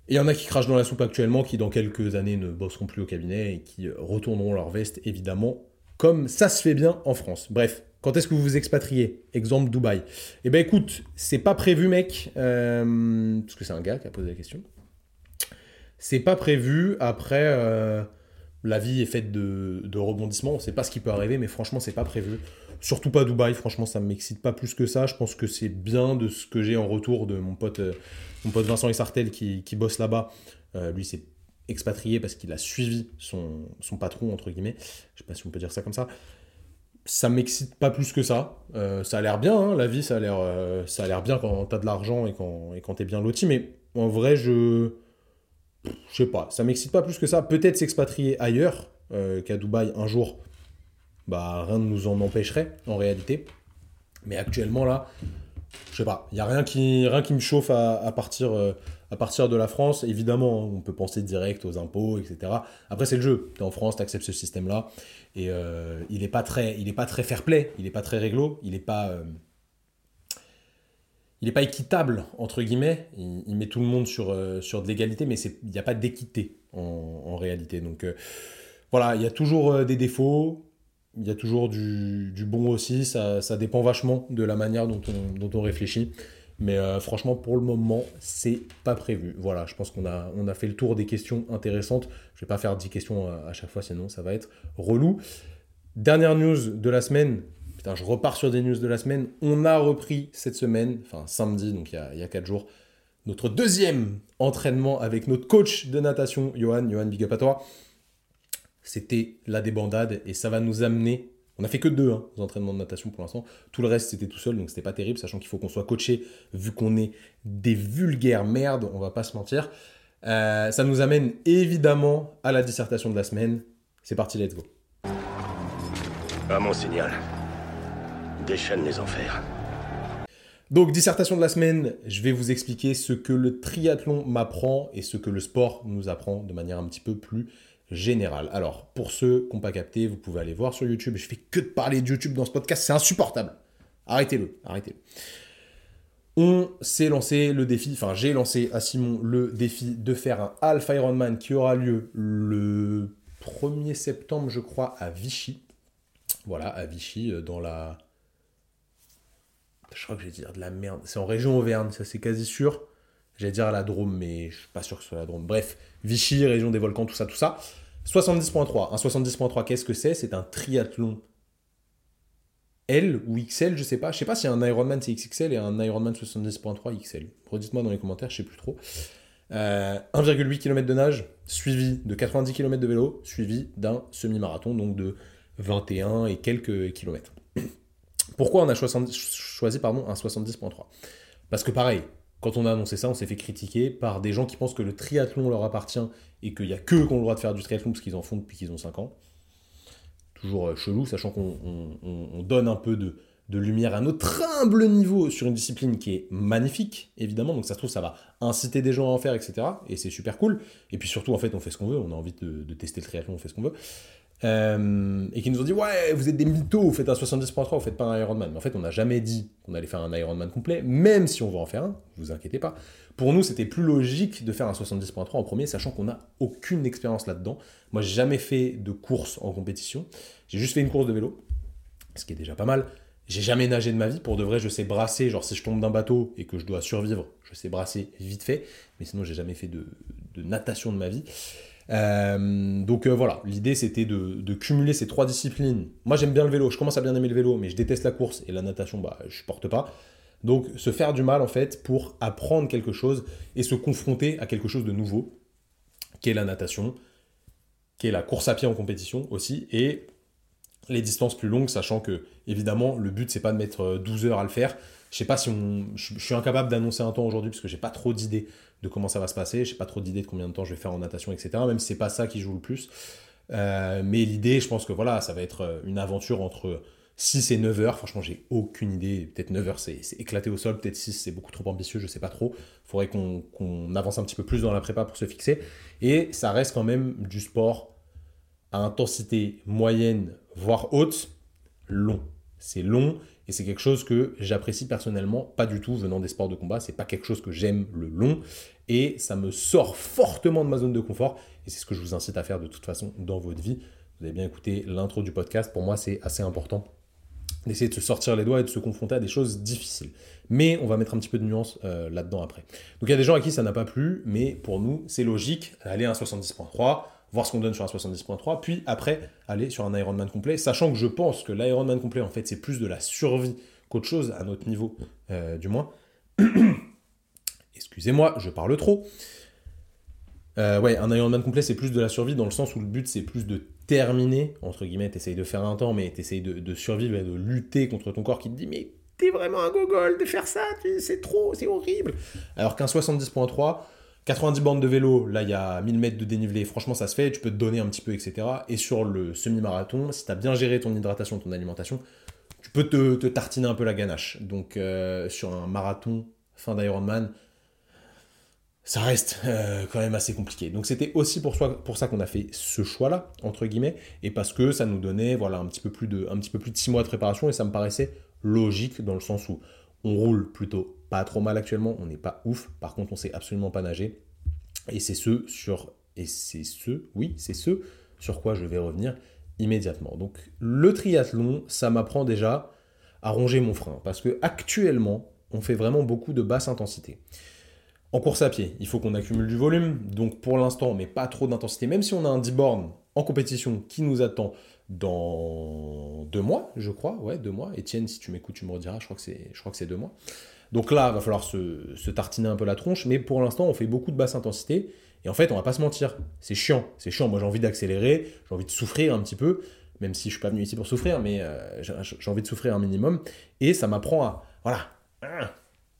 Et il y en a qui crachent dans la soupe actuellement, qui dans quelques années ne bosseront plus au cabinet et qui retourneront leur veste, évidemment, comme ça se fait bien en France. Bref, quand est-ce que vous vous expatriez? Exemple Dubaï. Eh ben écoute, c'est pas prévu, mec, euh, parce que c'est un gars qui a posé la question. C'est pas prévu. Après, euh, la vie est faite de, de rebondissements. On sait pas ce qui peut arriver, mais franchement, c'est pas prévu. Surtout pas Dubaï. Franchement, ça m'excite pas plus que ça. Je pense que c'est bien de ce que j'ai en retour de mon pote, euh, mon pote Vincent Isartel qui, qui bosse là-bas. lui, c'est expatrié parce qu'il a suivi son, son, patron, entre guillemets. Je sais pas si on peut dire ça comme ça. Ça m'excite pas plus que ça. Euh, ça a l'air bien, hein, la vie, ça a l'air euh, l'air bien quand t'as de l'argent et quand, et quand t'es bien loti, mais en vrai, je. Je sais pas, ça m'excite pas plus que ça. Peut-être s'expatrier ailleurs euh, qu'à Dubaï un jour, bah rien ne nous en empêcherait en réalité. Mais actuellement là, je sais pas, il n'y a rien qui, rien qui me chauffe à, partir, euh, à partir de la France. Évidemment, on peut penser direct aux impôts, etc. Après, c'est le jeu. Tu es en France, tu acceptes ce système-là. Et euh, il n'est pas, très, il pas très fair-play, il n'est pas très réglo, il n'est pas, euh, il pas équitable, entre guillemets. Il, met tout le monde sur, sur de l'égalité, mais il n'y a pas d'équité en, en, réalité. Donc voilà, il y a toujours des défauts il y a toujours du, bon aussi, ça, dépend vachement de la manière dont on, réfléchit. Mais euh, franchement, pour le moment, c'est pas prévu. Voilà, je pense qu'on a, fait le tour des questions intéressantes. Je vais pas faire 10 questions à, chaque fois, sinon ça va être relou. Dernière news de la semaine. Putain, je repars sur des news de la semaine. On a repris cette semaine, enfin samedi, donc il y a, il y a 4 jours, notre deuxième entraînement avec notre coach de natation, Johan. Johan, big up à toi c'était la débandade et ça va nous amener. On a fait que deux hein, entraînements de natation pour l'instant. Tout le reste c'était tout seul donc c'était pas terrible, sachant qu'il faut qu'on soit coaché vu qu'on est des vulgaires merdes, on va pas se mentir. Euh, ça nous amène évidemment à la dissertation de la semaine. C'est parti, let's go. À mon signal. Déchaîne les enfers. Donc, dissertation de la semaine, je vais vous expliquer ce que le triathlon m'apprend et ce que le sport nous apprend de manière un petit peu plus général. Alors, pour ceux qui n'ont pas capté, vous pouvez aller voir sur YouTube. Je fais que de parler de YouTube dans ce podcast, c'est insupportable. Arrêtez-le, arrêtez-le. On s'est lancé le défi, enfin j'ai lancé à Simon le défi de faire un Alpha Ironman qui aura lieu le 1er septembre, je crois, à Vichy. Voilà, à Vichy, euh, dans la... Je crois que je vais dire de la merde. C'est en région Auvergne, ça c'est quasi sûr. J'allais dire à la Drôme, mais je suis pas sûr que ce soit la Drôme. Bref, Vichy, région des volcans, tout ça, tout ça. 70.3. Un 70.3, qu'est-ce que c'est? C'est un triathlon L ou XL, je sais pas. Je sais pas si un Ironman c'est XXL et un Ironman 70.3 XL. Redites-moi dans les commentaires, je sais plus trop. 1,8 euh, km de nage, suivi de 90 km de vélo, suivi d'un semi-marathon, donc de 21 et quelques kilomètres. Pourquoi on a choisi, choisi pardon, un 70.3 Parce que pareil, quand on a annoncé ça, on s'est fait critiquer par des gens qui pensent que le triathlon leur appartient et qu'il n'y a que qui ont le droit de faire du triathlon parce qu'ils en font depuis qu'ils ont 5 ans. Toujours euh, chelou, sachant qu'on donne un peu de, lumière à notre humble niveau sur une discipline qui est magnifique, évidemment. Donc ça se trouve, ça va inciter des gens à en faire, etc. Et c'est super cool. Et puis surtout, en fait, on fait ce qu'on veut. On a envie de, tester le triathlon, on fait ce qu'on veut. Euh, et qui nous ont dit ouais vous êtes des mythos, vous faites un 70.3, vous faites pas un Ironman. Mais en fait on n'a jamais dit qu'on allait faire un Ironman complet, même si on va en faire un, vous inquiétez pas. Pour nous c'était plus logique de faire un 70.3 en premier, sachant qu'on n'a aucune expérience là-dedans. Moi j'ai jamais fait de course en compétition, j'ai juste fait une course de vélo, ce qui est déjà pas mal. J'ai jamais nagé de ma vie, pour de vrai je sais brasser, genre si je tombe d'un bateau et que je dois survivre, je sais brasser vite fait, mais sinon j'ai jamais fait de natation de ma vie. Euh, donc euh, voilà, l'idée c'était de, cumuler ces trois disciplines. Moi j'aime bien le vélo, je commence à bien aimer le vélo, mais je déteste la course et la natation, bah je supporte pas. Donc se faire du mal en fait pour apprendre quelque chose et se confronter à quelque chose de nouveau, qui est la natation, qui est la course à pied en compétition aussi, et les distances plus longues, sachant que évidemment le but c'est pas de mettre 12 euh, heures à le faire. Je sais pas si on. Je suis incapable d'annoncer un temps aujourd'hui parce que j'ai pas trop d'idées de comment ça va se passer. Je n'ai pas trop d'idées de combien de temps je vais faire en natation, etc. Même si c'est pas ça qui joue le plus. Euh, mais l'idée, je pense que voilà, ça va être euh, une aventure entre 6 et 9 heures. Franchement, j'ai aucune idée. Peut-être 9 heures, c'est éclaté au sol. Peut-être 6, c'est beaucoup trop ambitieux. Je sais pas trop. Faudrait qu'on avance un petit peu plus dans la prépa pour se fixer. Et ça reste quand même du sport à intensité moyenne, voire haute, long. C'est long et c'est quelque chose que j'apprécie personnellement pas du tout venant des sports de combat. C'est pas quelque chose que j'aime le long et ça me sort fortement de ma zone de confort et c'est ce que je vous incite à faire de toute façon dans votre vie. Vous avez bien écouté l'intro du podcast. Pour moi, c'est assez important d'essayer de se sortir les doigts et de se confronter à des choses difficiles. Mais on va mettre un petit peu de nuance euh, là-dedans après. Donc il y a des gens à qui ça n'a pas plu, mais pour nous, c'est logique, aller à un 70.3, voir ce qu'on donne sur un 70.3, puis après aller sur un Ironman complet, sachant que je pense que l'Ironman complet, en fait, c'est plus de la survie qu'autre chose, à notre niveau, euh, du moins. Excusez-moi, je parle trop. Euh, ouais, un Ironman complet, c'est plus de la survie dans le sens où le but, c'est plus de terminer, entre guillemets, t'essayes de faire un temps, mais t'essayes de, de survivre et de lutter contre ton corps qui te dit, mais t'es vraiment un gogol de faire ça, c'est trop, c'est horrible. Alors qu'un 70.3, 90 bandes de vélo, là il y a 1000 mètres de dénivelé, franchement ça se fait, tu peux te donner un petit peu, etc. Et sur le semi-marathon, si tu as bien géré ton hydratation, ton alimentation, tu peux te, tartiner un peu la ganache. Donc euh, sur un marathon fin d'Ironman, ça reste euh, quand même assez compliqué. Donc c'était aussi pour, pour ça qu'on a fait ce choix-là, entre guillemets, et parce que ça nous donnait voilà, un, petit peu plus de, un petit peu plus de 6 mois de préparation, et ça me paraissait logique dans le sens où on roule plutôt pas trop mal actuellement, on n'est pas ouf, par contre on sait absolument pas nager. Et c'est ce sur et c'est ce, oui, c'est ce sur quoi je vais revenir immédiatement. Donc le triathlon, ça m'apprend déjà à ronger mon frein parce que actuellement, on fait vraiment beaucoup de basse intensité. En course à pied, il faut qu'on accumule du volume, donc pour l'instant, met pas trop d'intensité, même si on a un 10 bornes en compétition qui nous attend dans deux mois, je crois, ouais, deux mois. Etienne, si tu m'écoutes, tu me rediras, je crois que c'est, je crois que c'est deux mois. Donc là, il va falloir se, tartiner un peu la tronche, mais pour l'instant, on fait beaucoup de basse intensité. Et en fait, on va pas se mentir, c'est chiant, c'est chiant. Moi, j'ai envie d'accélérer, j'ai envie de souffrir un petit peu, même si je suis pas venu ici pour souffrir, mais euh, j'ai envie de souffrir un minimum. Et ça m'apprend à, voilà,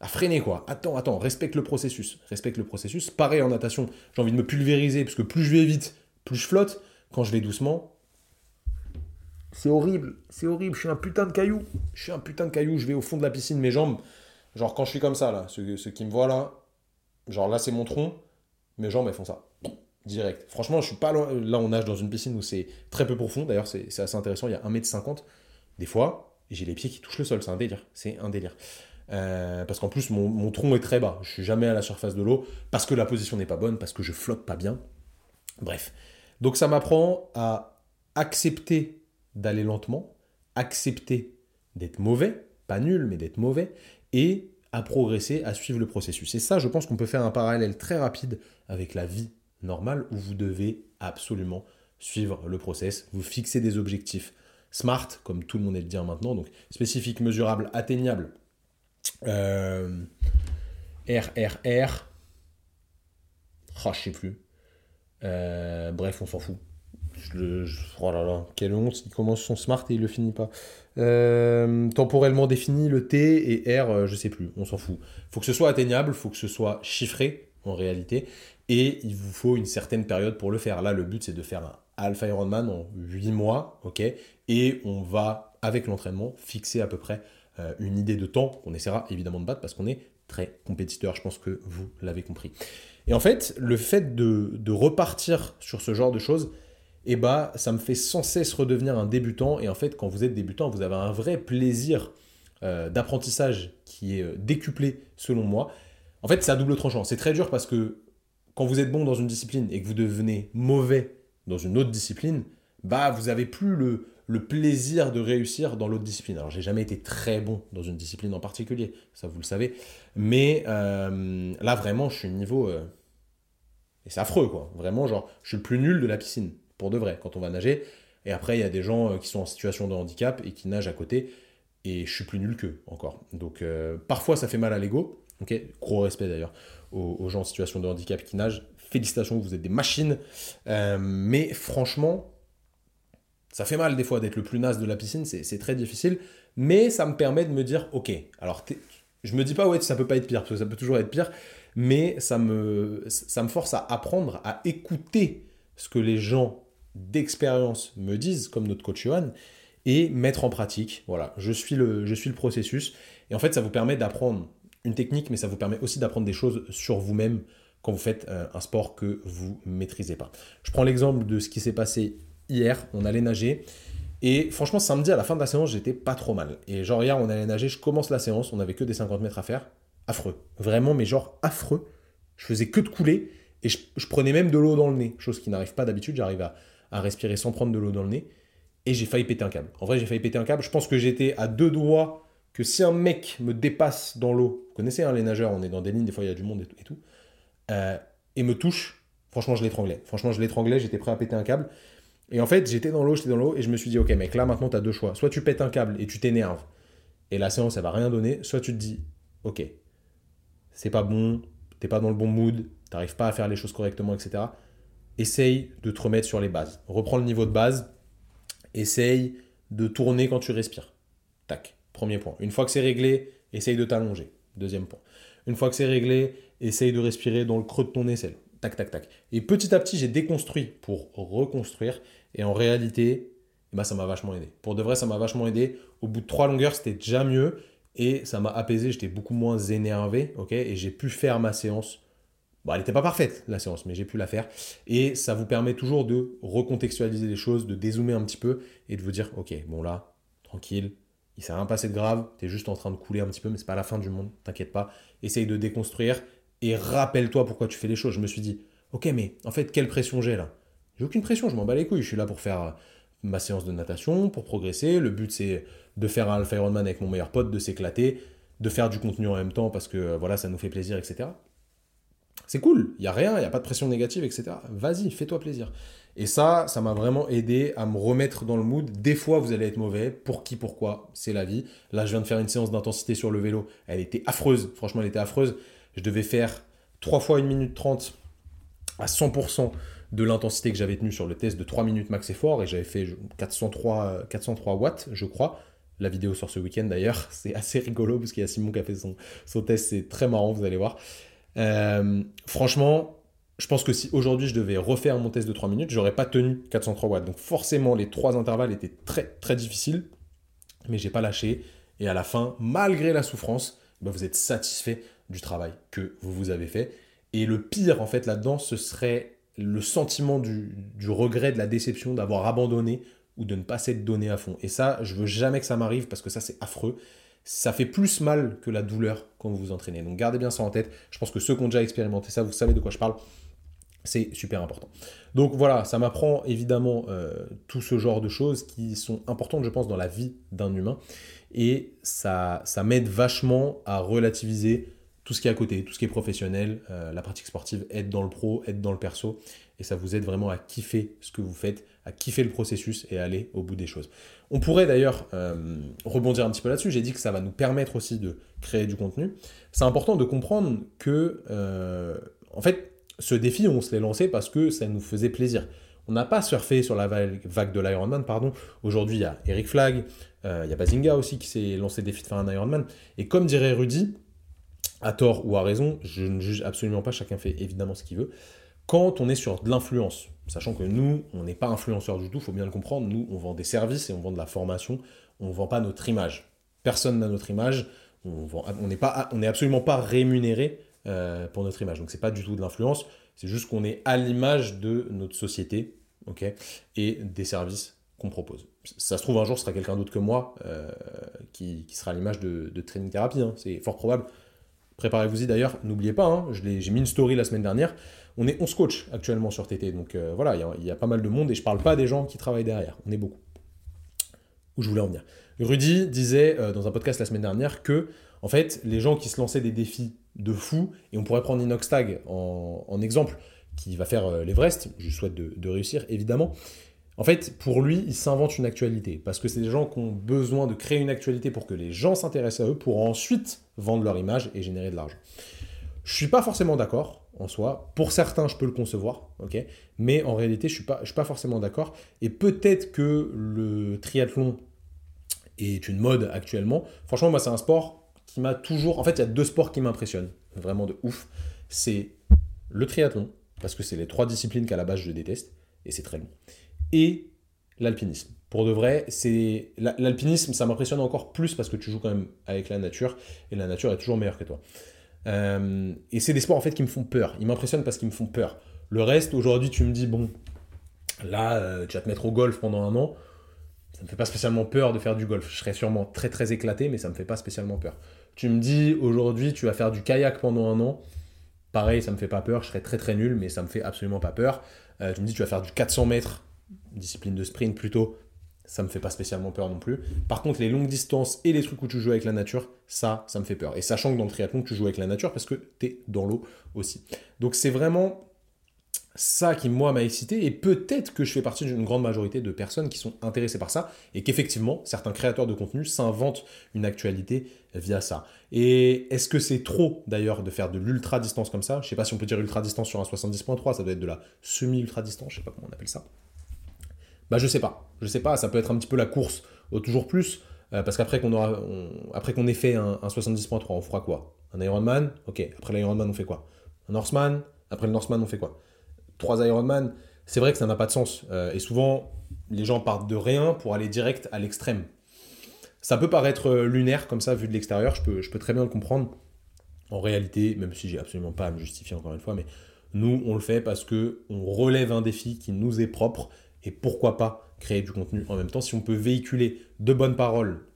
à freiner quoi. Attends, attends, respecte le processus, respecte le processus. Pareil en natation, j'ai envie de me pulvériser, parce que plus je vais vite, plus je flotte. Quand je vais doucement, c'est horrible, c'est horrible, je suis un putain de caillou. Je suis un putain de caillou, je vais au fond de la piscine, mes jambes, Genre quand je suis comme ça, là, ceux, qui me voient là, genre là c'est mon tronc, mes jambes elles font ça. Direct. Franchement, je suis pas loin. Là, on nage dans une piscine où c'est très peu profond. D'ailleurs, c'est assez intéressant. Il y a 1m50. Des fois, j'ai les pieds qui touchent le sol. C'est un délire. C'est un délire. Euh, parce qu'en plus, mon, mon, tronc est très bas. Je suis jamais à la surface de l'eau. Parce que la position n'est pas bonne. Parce que je flotte pas bien. Bref. Donc, ça m'apprend à accepter d'aller lentement. Accepter d'être mauvais. Pas nul, mais d'être mauvais et à progresser, à suivre le processus. Et ça, je pense qu'on peut faire un parallèle très rapide avec la vie normale où vous devez absolument suivre le process, vous fixez des objectifs smart, comme tout le monde est le dire maintenant, donc spécifique, mesurable, atteignable. Euh, RRR. Oh, je sais plus. Euh, bref, on s'en fout. Oh là là, quelle honte, il commence son smart et il le finit pas. Euh, temporellement défini, le T et R, euh, je sais plus, on s'en fout. Faut que ce soit atteignable, faut que ce soit chiffré en réalité, et il vous faut une certaine période pour le faire. Là, le but c'est de faire un Alpha Ironman en 8 mois, ok, et on va, avec l'entraînement, fixer à peu près euh, une idée de temps qu'on essaiera évidemment de battre parce qu'on est très compétiteur, je pense que vous l'avez compris. Et en fait, le fait de repartir sur ce genre de choses, et eh bah ça me fait sans cesse redevenir un débutant. Et en fait, quand vous êtes débutant, vous avez un vrai plaisir euh, d'apprentissage qui est euh, décuplé selon moi. En fait, c'est à double tranchant. C'est très dur parce que quand vous êtes bon dans une discipline et que vous devenez mauvais dans une autre discipline, bah vous avez plus le, plaisir de réussir dans l'autre discipline. Alors j'ai jamais été très bon dans une discipline en particulier, ça vous le savez, mais euh, là vraiment je suis niveau et c'est affreux quoi. Vraiment genre je suis le plus nul de la piscine pour de vrai, quand on va nager. Et après, il y a des gens euh, qui sont en situation de handicap et qui nagent à côté, et je suis plus nul qu'eux encore. Donc euh, parfois, ça fait mal à l'ego. Ok, gros respect d'ailleurs aux, gens en situation de handicap qui nagent. Félicitations, vous êtes des machines. Euh, mais franchement, ça fait mal des fois d'être le plus naze de la piscine, c'est très difficile. Mais ça me permet de me dire, ok, alors je me dis pas, ouais, ça peut pas être pire, parce que ça peut toujours être pire, mais ça me, ça me force à apprendre à écouter ce que les gens d'expérience me disent, comme notre coach Johan, et mettre en pratique. Voilà, je suis le, je suis le processus. Et en fait, ça vous permet d'apprendre une technique, mais ça vous permet aussi d'apprendre des choses sur vous-même quand vous faites euh, un sport que vous maîtrisez pas. Je prends l'exemple de ce qui s'est passé hier. On allait nager Et franchement, samedi, à la fin de la séance, j'étais pas trop mal. Et genre, hier, on allait nager, je commence la séance, on avait que des 50 mètres à faire. Affreux. Vraiment, mais genre affreux. Je faisais que de couler et je, prenais même de l'eau dans le nez, chose qui n'arrive pas d'habitude. J'arrive à, à respirer sans prendre de l'eau dans le nez. Et j'ai failli péter un câble. En vrai, j'ai failli péter un câble. Je pense que j'étais à deux doigts que si un mec me dépasse dans l'eau, vous connaissez hein, les nageurs, on est dans des lignes, des fois il y a du monde et tout, euh, et, me touche, franchement je l'étranglais. Franchement je l'étranglais, j'étais prêt à péter un câble. Et en fait j'étais dans l'eau, j'étais dans l'eau, et je me suis dit, ok mec, là maintenant tu as deux choix. Soit tu pètes un câble et tu t'énerves, et la séance elle va rien donner, soit tu te dis, ok, c'est pas bon, t'es pas dans le bon mood, t'arrives pas à faire les choses correctement, etc. Essaye de te remettre sur les bases. Reprends le niveau de base, essaye de tourner quand tu respires. Tac. Premier point. Une fois que c'est réglé, essaye de t'allonger. Deuxième point. Une fois que c'est réglé, essaye de respirer dans le creux de ton aisselle. Tac, tac, tac. Et petit à petit, j'ai déconstruit pour reconstruire. Et en réalité, bah, ça m'a vachement aidé. Pour de vrai, ça m'a vachement aidé. Au bout de trois longueurs, c'était déjà mieux. Et ça m'a apaisé. J'étais beaucoup moins énervé. et j'ai pu faire ma séance. Elle n'était pas parfaite, la séance, mais j'ai pu la faire. Et ça vous permet toujours de recontextualiser les choses, de dézoomer un petit peu et de vous dire, ok, bon là, tranquille, il s'est rien passé de grave, tu es juste en train de couler un petit peu, mais c'est pas la fin du monde, t'inquiète pas. Essaye de déconstruire et rappelle-toi pourquoi tu fais les choses. Je me suis dit, ok, mais en fait, quelle pression j'ai là? J'ai aucune pression, je m'en bats les couilles. Je suis là pour faire euh, ma séance de natation, pour progresser. Le but, c'est de faire un Alpha Ironman avec mon meilleur pote, de s'éclater, de faire du contenu en même temps parce que euh, voilà, ça nous fait plaisir, etc. C'est cool, il n'y a rien, il n'y a pas de pression négative, etc. Vas-y, fais-toi plaisir. Et ça, ça m'a vraiment aidé à me remettre dans le mood. Des fois, vous allez être mauvais. Pour qui, pourquoi C'est la vie. Là, je viens de faire une séance d'intensité sur le vélo. Elle était affreuse. Franchement, elle était affreuse. Je devais faire 3 fois 1 minute 30 à 100% de l'intensité que j'avais tenue sur le test de 3 minutes max effort. Et j'avais fait 403, 403 watts, je crois. La vidéo sur ce week-end d'ailleurs, c'est assez rigolo parce qu'il y a Simon qui a fait son, son test, c'est très marrant, vous allez voir. Euh, franchement, je pense que si aujourd'hui je devais refaire mon test de 3 minutes, j'aurais pas tenu 403 watts. Donc forcément, les trois intervalles étaient très très difficiles, mais j'ai pas lâché. Et à la fin, malgré la souffrance, bah, vous êtes satisfait du travail que vous vous avez fait. Et le pire en fait là-dedans, ce serait le sentiment du, du regret, de la déception d'avoir abandonné ou de ne pas s'être donné à fond. Et ça, je veux jamais que ça m'arrive parce que ça c'est affreux. Ça fait plus mal que la douleur quand vous vous entraînez. Donc gardez bien ça en tête. Je pense que ceux qui ont déjà expérimenté ça, vous savez de quoi je parle. C'est super important. Donc voilà, ça m'apprend évidemment euh, tout ce genre de choses qui sont importantes, je pense, dans la vie d'un humain. Et ça, ça m'aide vachement à relativiser tout ce qui est à côté, tout ce qui est professionnel, euh, la pratique sportive, être dans le pro, être dans le perso. Et ça vous aide vraiment à kiffer ce que vous faites, à kiffer le processus et aller au bout des choses. On pourrait d'ailleurs euh, rebondir un petit peu là-dessus. J'ai dit que ça va nous permettre aussi de créer du contenu. C'est important de comprendre que, en fait, ce défi, on se l'est lancé parce que ça nous faisait plaisir. On n'a pas surfé sur la vague de l'Ironman, pardon. Aujourd'hui, il y a Eric Flag, euh, il y a Bazinga aussi qui s'est lancé le défi de faire un Ironman. Et comme dirait Rudy, à tort ou à raison, je ne juge absolument pas, chacun fait évidemment ce qu'il veut. Quand on est sur de l'influence, sachant que nous, on n'est pas influenceurs du tout, il faut bien le comprendre, nous, on vend des services et on vend de la formation, on ne vend pas notre image. Personne n'a notre image, on n'est on absolument pas rémunéré euh, pour notre image. Donc c'est pas du tout de l'influence, c'est juste qu'on est à l'image de notre société, ok, et des services qu'on propose. Ça se trouve un jour ce sera quelqu'un d'autre que moi euh, qui, sera à l'image de, training thérapie, hein. c'est fort probable. Préparez-vous-y d'ailleurs, n'oubliez pas, hein, j'ai mis une story la semaine dernière, on est 11 coachs actuellement sur TT, donc euh, voilà, il y, a pas mal de monde et je parle pas des gens qui travaillent derrière, on est beaucoup. Où je voulais en venir. Rudy disait dans un podcast la semaine dernière que, en fait, les gens qui se lançaient des défis de fou. Et on pourrait prendre Inoxtag en, en exemple, qui va faire euh, l'Everest. Je souhaite de, réussir, évidemment. En fait, pour lui, il s'invente une actualité. Parce que c'est des gens qui ont besoin de créer une actualité pour que les gens s'intéressent à eux, pour ensuite vendre leur image et générer de l'argent. Je suis pas forcément d'accord en soi. Pour certains, je peux le concevoir. Mais en réalité, je suis pas, suis pas forcément d'accord. Et peut-être que le triathlon est une mode actuellement. Franchement, moi, c'est un sport qui m'a toujours. En fait, il y a deux sports qui m'impressionnent, vraiment de ouf. C'est le triathlon, parce que c'est les trois disciplines qu'à la base je déteste, et c'est très long. Et l'alpinisme. Pour de vrai, l'alpinisme, ça m'impressionne encore plus parce que tu joues quand même avec la nature, et la nature est toujours meilleure que toi. Euh, et c'est des sports en fait qui me font peur. Ils m'impressionnent parce qu'ils me font peur. Le reste, aujourd'hui, tu me dis, bon, là, euh, tu vas te mettre au golf pendant un an Ça me fait pas spécialement peur de faire du golf. Je serais sûrement très très éclaté, mais ça me fait pas spécialement peur. Tu me dis aujourd'hui, tu vas faire du kayak pendant un an. Pareil, ça me fait pas peur. Je serais très très nul, mais ça me fait absolument pas peur. Euh, tu me dis, tu vas faire du 400 mètres, discipline de sprint plutôt. Ça me fait pas spécialement peur non plus. Par contre, les longues distances et les trucs où tu joues avec la nature, ça, ça me fait peur. Et sachant que dans le triathlon, tu joues avec la nature parce que tu es dans l'eau aussi. Donc c'est vraiment ça qui, moi, m'a excité, et peut-être que je fais partie d'une grande majorité de personnes qui sont intéressées par ça, et qu'effectivement, certains créateurs de contenu s'inventent une actualité via ça. Et est-ce que c'est trop, d'ailleurs, de faire de l'ultra-distance comme ça? Je sais pas si on peut dire ultra-distance sur un 70.3, ça doit être de la semi-ultra-distance, je sais pas comment on appelle ça. Bah je sais pas, je sais pas, ça peut être un petit peu la course au toujours plus, euh, parce qu'après qu'on aura, après qu'on ait fait un, un 70.3, on fera quoi? Un Ironman? Ok, après l'Ironman on fait quoi? Un Norseman? Après le Norseman on fait quoi? Trois Ironman, c'est vrai que ça n'a pas de sens. Euh, et souvent, les gens partent de rien pour aller direct à l'extrême. Ça peut paraître euh, lunaire comme ça, vu de l'extérieur, je peux, je peux très bien le comprendre. En réalité, même si j'ai absolument pas à me justifier encore une fois, mais nous, on le fait parce que on relève un défi qui nous est propre et pourquoi pas créer du contenu en même temps. Si on peut véhiculer de bonnes paroles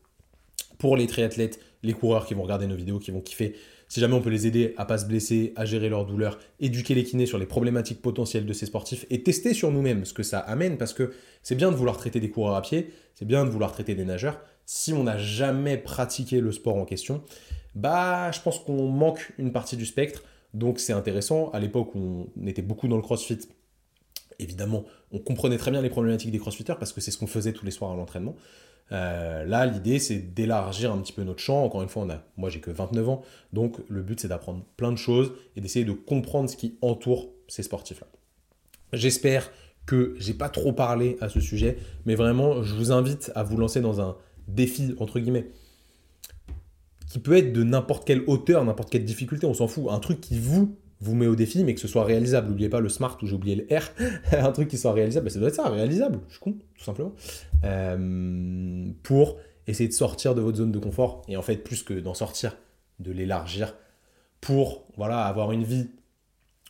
pour les triathlètes, les coureurs qui vont regarder nos vidéos, qui vont kiffer, si jamais on peut les aider à pas se blesser, à gérer leur douleur, éduquer les kinés sur les problématiques potentielles de ces sportifs et tester sur nous-mêmes ce que ça amène, parce que c'est bien de vouloir traiter des coureurs à pied, c'est bien de vouloir traiter des nageurs. Si on n'a jamais pratiqué le sport en question, bah je pense qu'on manque une partie du spectre. Donc c'est intéressant. À l'époque, on était beaucoup dans le crossfit. Évidemment, on comprenait très bien les problématiques des crossfitters parce que c'est ce qu'on faisait tous les soirs à l'entraînement. Euh, là, l'idée, c'est d'élargir un petit peu notre champ. Encore une fois, moi, j'ai que 29 ans. Donc, le but, c'est d'apprendre plein de choses et d'essayer de comprendre ce qui entoure ces sportifs-là. J'espère que j'ai pas trop parlé à ce sujet, mais vraiment, je vous invite à vous lancer dans un défi, entre guillemets, qui peut être de n'importe quelle hauteur, n'importe quelle difficulté, on s'en fout. Un truc qui vous vous met au défi, mais que ce soit réalisable. N'oubliez pas le smart où j'ai oublié le R. un truc qui soit réalisable, bah, ça doit être ça, réalisable. Je suis con, tout simplement. Euh, pour essayer de sortir de votre zone de confort et en fait, plus que d'en sortir, de l'élargir pour voilà, avoir une vie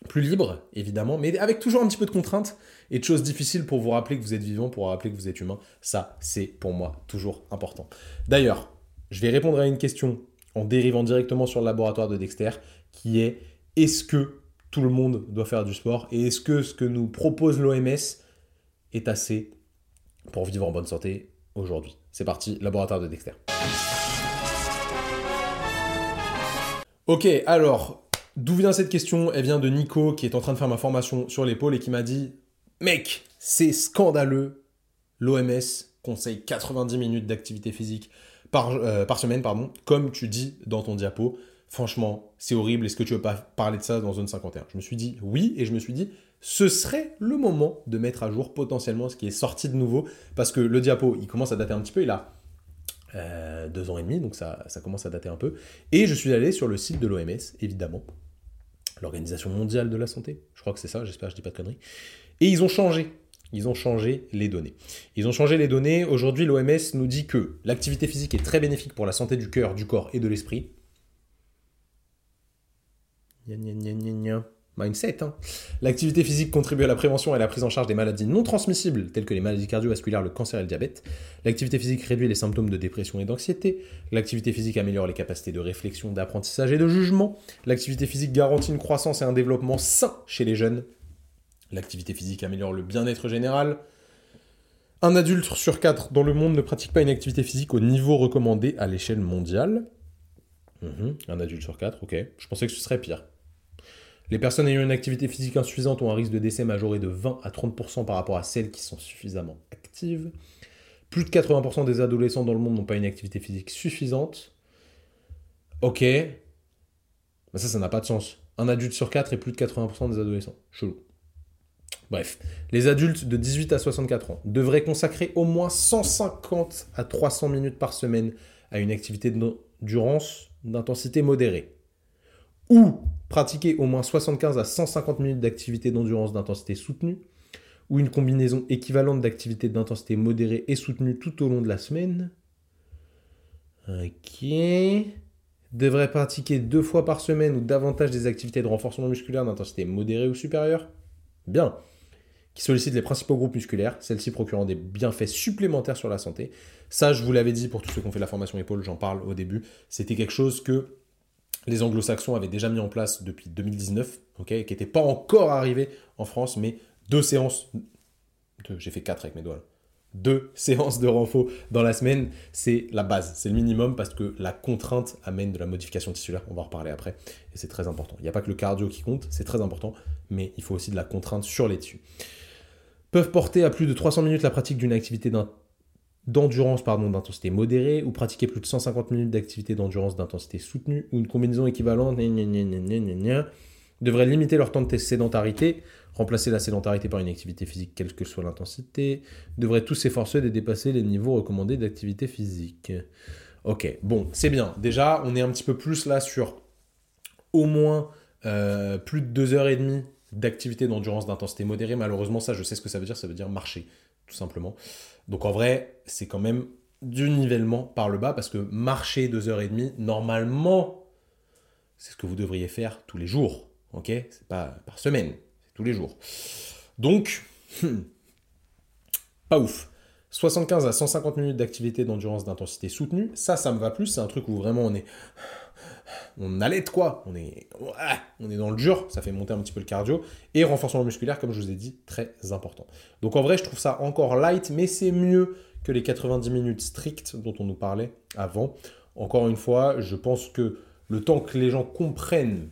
plus libre, évidemment, mais avec toujours un petit peu de contraintes et de choses difficiles pour vous rappeler que vous êtes vivant, pour rappeler que vous êtes humain. Ça, c'est pour moi toujours important. D'ailleurs, je vais répondre à une question en dérivant directement sur le laboratoire de Dexter, qui est est-ce que tout le monde doit faire du sport et est-ce que ce que nous propose l'OMS est assez pour vivre en bonne santé aujourd'hui? C'est parti, laboratoire de Dexter. Ok, alors, d'où vient cette question? Elle vient de Nico qui est en train de faire ma formation sur l'épaule et qui m'a dit Mec, c'est scandaleux, l'OMS conseille 90 minutes d'activité physique par, euh, par semaine, pardon, comme tu dis dans ton diapo franchement, c'est horrible, est-ce que tu veux pas parler de ça dans Zone 51 Je me suis dit oui, et je me suis dit, ce serait le moment de mettre à jour potentiellement ce qui est sorti de nouveau, parce que le diapo, il commence à dater un petit peu, il a euh, deux ans et demi, donc ça, ça commence à dater un peu. Et je suis allé sur le site de l'OMS, évidemment, l'Organisation mondiale de la santé, je crois que c'est ça, j'espère que je dis pas de conneries. Et ils ont changé ils ont changé les données. Ils ont changé les données. Aujourd'hui, l'OMS nous dit que l'activité physique est très bénéfique pour la santé du cœur, du corps et de l'esprit. Mindset. Hein. L'activité physique contribue à la prévention et à la prise en charge des maladies non transmissibles, telles que les maladies cardiovasculaires, le cancer et le diabète. L'activité physique réduit les symptômes de dépression et d'anxiété. L'activité physique améliore les capacités de réflexion, d'apprentissage et de jugement. L'activité physique garantit une croissance et un développement sain chez les jeunes. L'activité physique améliore le bien-être général. Un adulte sur quatre dans le monde ne pratique pas une activité physique au niveau recommandé à l'échelle mondiale. Mhm, un adulte sur quatre, ok. Je pensais que ce serait pire. Les personnes ayant une activité physique insuffisante ont un risque de décès majoré de 20 à 30% par rapport à celles qui sont suffisamment actives. Plus de 80% des adolescents dans le monde n'ont pas une activité physique suffisante. Ok. Ça, ça n'a pas de sens. Un adulte sur 4 et plus de 80% des adolescents. Chelou. Bref, les adultes de 18 à 64 ans devraient consacrer au moins 150 à 300 minutes par semaine à une activité d'endurance d'intensité modérée ou pratiquer au moins 75 à 150 minutes d'activité d'endurance d'intensité soutenue, ou une combinaison équivalente d'activité d'intensité modérée et soutenue tout au long de la semaine. Ok. Devrait pratiquer deux fois par semaine ou davantage des activités de renforcement musculaire d'intensité modérée ou supérieure? Bien. qui sollicite les principaux groupes musculaires, celles-ci procurant des bienfaits supplémentaires sur la santé. Ça, je vous l'avais dit pour tous ceux qui ont fait la formation épaule, j'en parle au début. C'était quelque chose que les anglo-saxons avaient déjà mis en place depuis 2019, ok, qui n'était pas encore arrivé en France, mais deux séances, j'ai fait quatre avec mes doigts, deux séances de renfort dans la semaine, c'est la base, c'est le minimum parce que la contrainte amène de la modification tissulaire, on va en reparler après, et c'est très important. Il n'y a pas que le cardio qui compte, c'est très important, mais il faut aussi de la contrainte sur les tissus. Peuvent porter à plus de 300 minutes la pratique d'une activité d'endurance d'intensité modérée ou pratiquer plus de 150 minutes d'activité d'endurance d'intensité soutenue ou une combinaison équivalente devraient limiter leur temps de sédentarité remplacer la sédentarité par une activité physique, quelle que soit l'intensité, devrait tous s'efforcer de dépasser les niveaux recommandés d'activité physique. Ok, bon, c'est bien. Déjà, on est un petit peu plus là sur au moins euh, plus de deux heures et demie d'activité d'endurance d'intensité modérée. Malheureusement, ça, je sais ce que ça veut dire. Ça veut dire marcher, tout simplement. Donc en vrai, c'est quand même du nivellement par le bas parce que marcher deux heures et demie, normalement, c'est ce que vous devriez faire tous les jours. Ok? C'est pas par semaine tous les jours. Donc, pas ouf. 75 à 150 minutes d'activité d'endurance d'intensité soutenue, ça, ça me va plus. C'est un truc où vraiment on est. On allait quoi on est, on est dans le dur, ça fait monter un petit peu le cardio. Et renforcement musculaire, comme je vous ai dit, très important. Donc en vrai, je trouve ça encore light, mais c'est mieux que les 90 minutes strictes dont on nous parlait avant. Encore une fois, je pense que le temps que les gens comprennent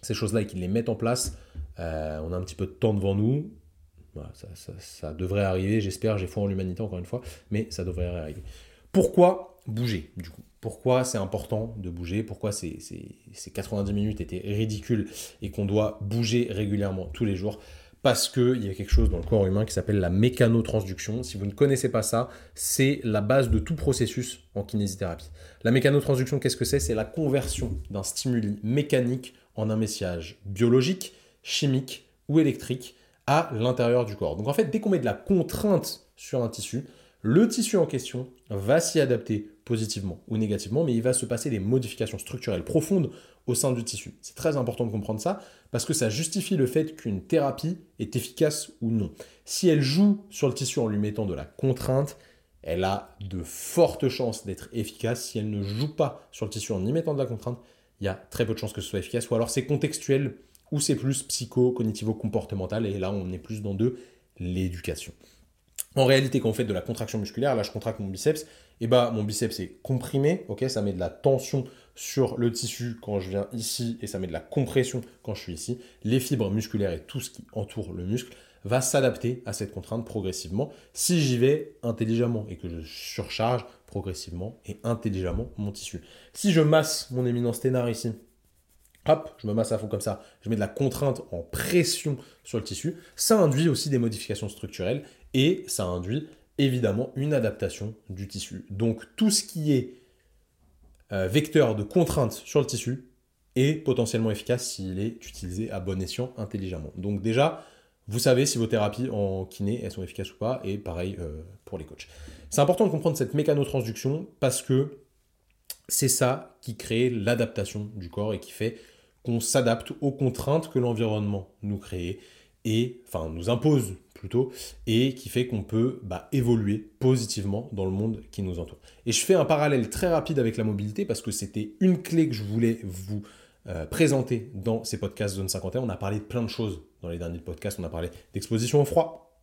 ces choses-là et qu'ils les mettent en place, euh, on a un petit peu de temps devant nous. ça, devrait arriver, j'espère, j'ai foi en l'humanité encore une fois, mais ça devrait arriver. Pourquoi bouger du coup? Pourquoi c'est important de bouger Pourquoi ces, 90 minutes étaient ridicules et qu'on doit bouger régulièrement tous les jours parce qu'il y a quelque chose dans le corps humain qui s'appelle la mécanotransduction. Si vous ne connaissez pas ça, c'est la base de tout processus en kinésithérapie. La mécanotransduction, qu'est-ce que c'est? C'est la conversion d'un stimuli mécanique en un message biologique chimique ou électrique à l'intérieur du corps. Donc en fait, dès qu'on met de la contrainte sur un tissu, le tissu en question va s'y adapter positivement ou négativement, mais il va se passer des modifications structurelles profondes au sein du tissu. C'est très important de comprendre ça parce que ça justifie le fait qu'une thérapie est efficace ou non. Si elle joue sur le tissu en lui mettant de la contrainte, elle a de fortes chances d'être efficace. Si elle ne joue pas sur le tissu en y mettant de la contrainte, il y a très peu de chances que ce soit efficace. Ou alors c'est contextuel ou c'est plus psycho-cognitivo-comportemental, et là on est plus dans de l'éducation. En réalité, quand on fait de la contraction musculaire, là je contracte mon biceps, et bah mon biceps est comprimé, ok, ça met de la tension sur le tissu quand je viens ici, et ça met de la compression quand je suis ici. Les fibres musculaires et tout ce qui entoure le muscle va s'adapter à cette contrainte progressivement si j'y vais intelligemment et que je surcharge progressivement et intelligemment mon tissu. Si je masse mon éminence ténare ici, je me masse à fond comme ça, je mets de la contrainte en pression sur le tissu, ça induit aussi des modifications structurelles et ça induit évidemment une adaptation du tissu. Donc tout ce qui est euh, vecteur de contrainte sur le tissu est potentiellement efficace s'il est utilisé à bon escient intelligemment. Donc déjà, vous savez si vos thérapies en kiné, elles sont efficaces ou pas, et pareil euh, pour les coachs. C'est important de comprendre cette mécanotransduction parce que c'est ça qui crée l'adaptation du corps et qui fait qu'on s'adapte aux contraintes que l'environnement nous crée et enfin nous impose plutôt et qui fait qu'on peut bah, évoluer positivement dans le monde qui nous entoure. Et je fais un parallèle très rapide avec la mobilité parce que c'était une clé que je voulais vous euh, présenter dans ces podcasts Zone 51. On a parlé de plein de choses dans les derniers podcasts. On a parlé d'exposition au froid,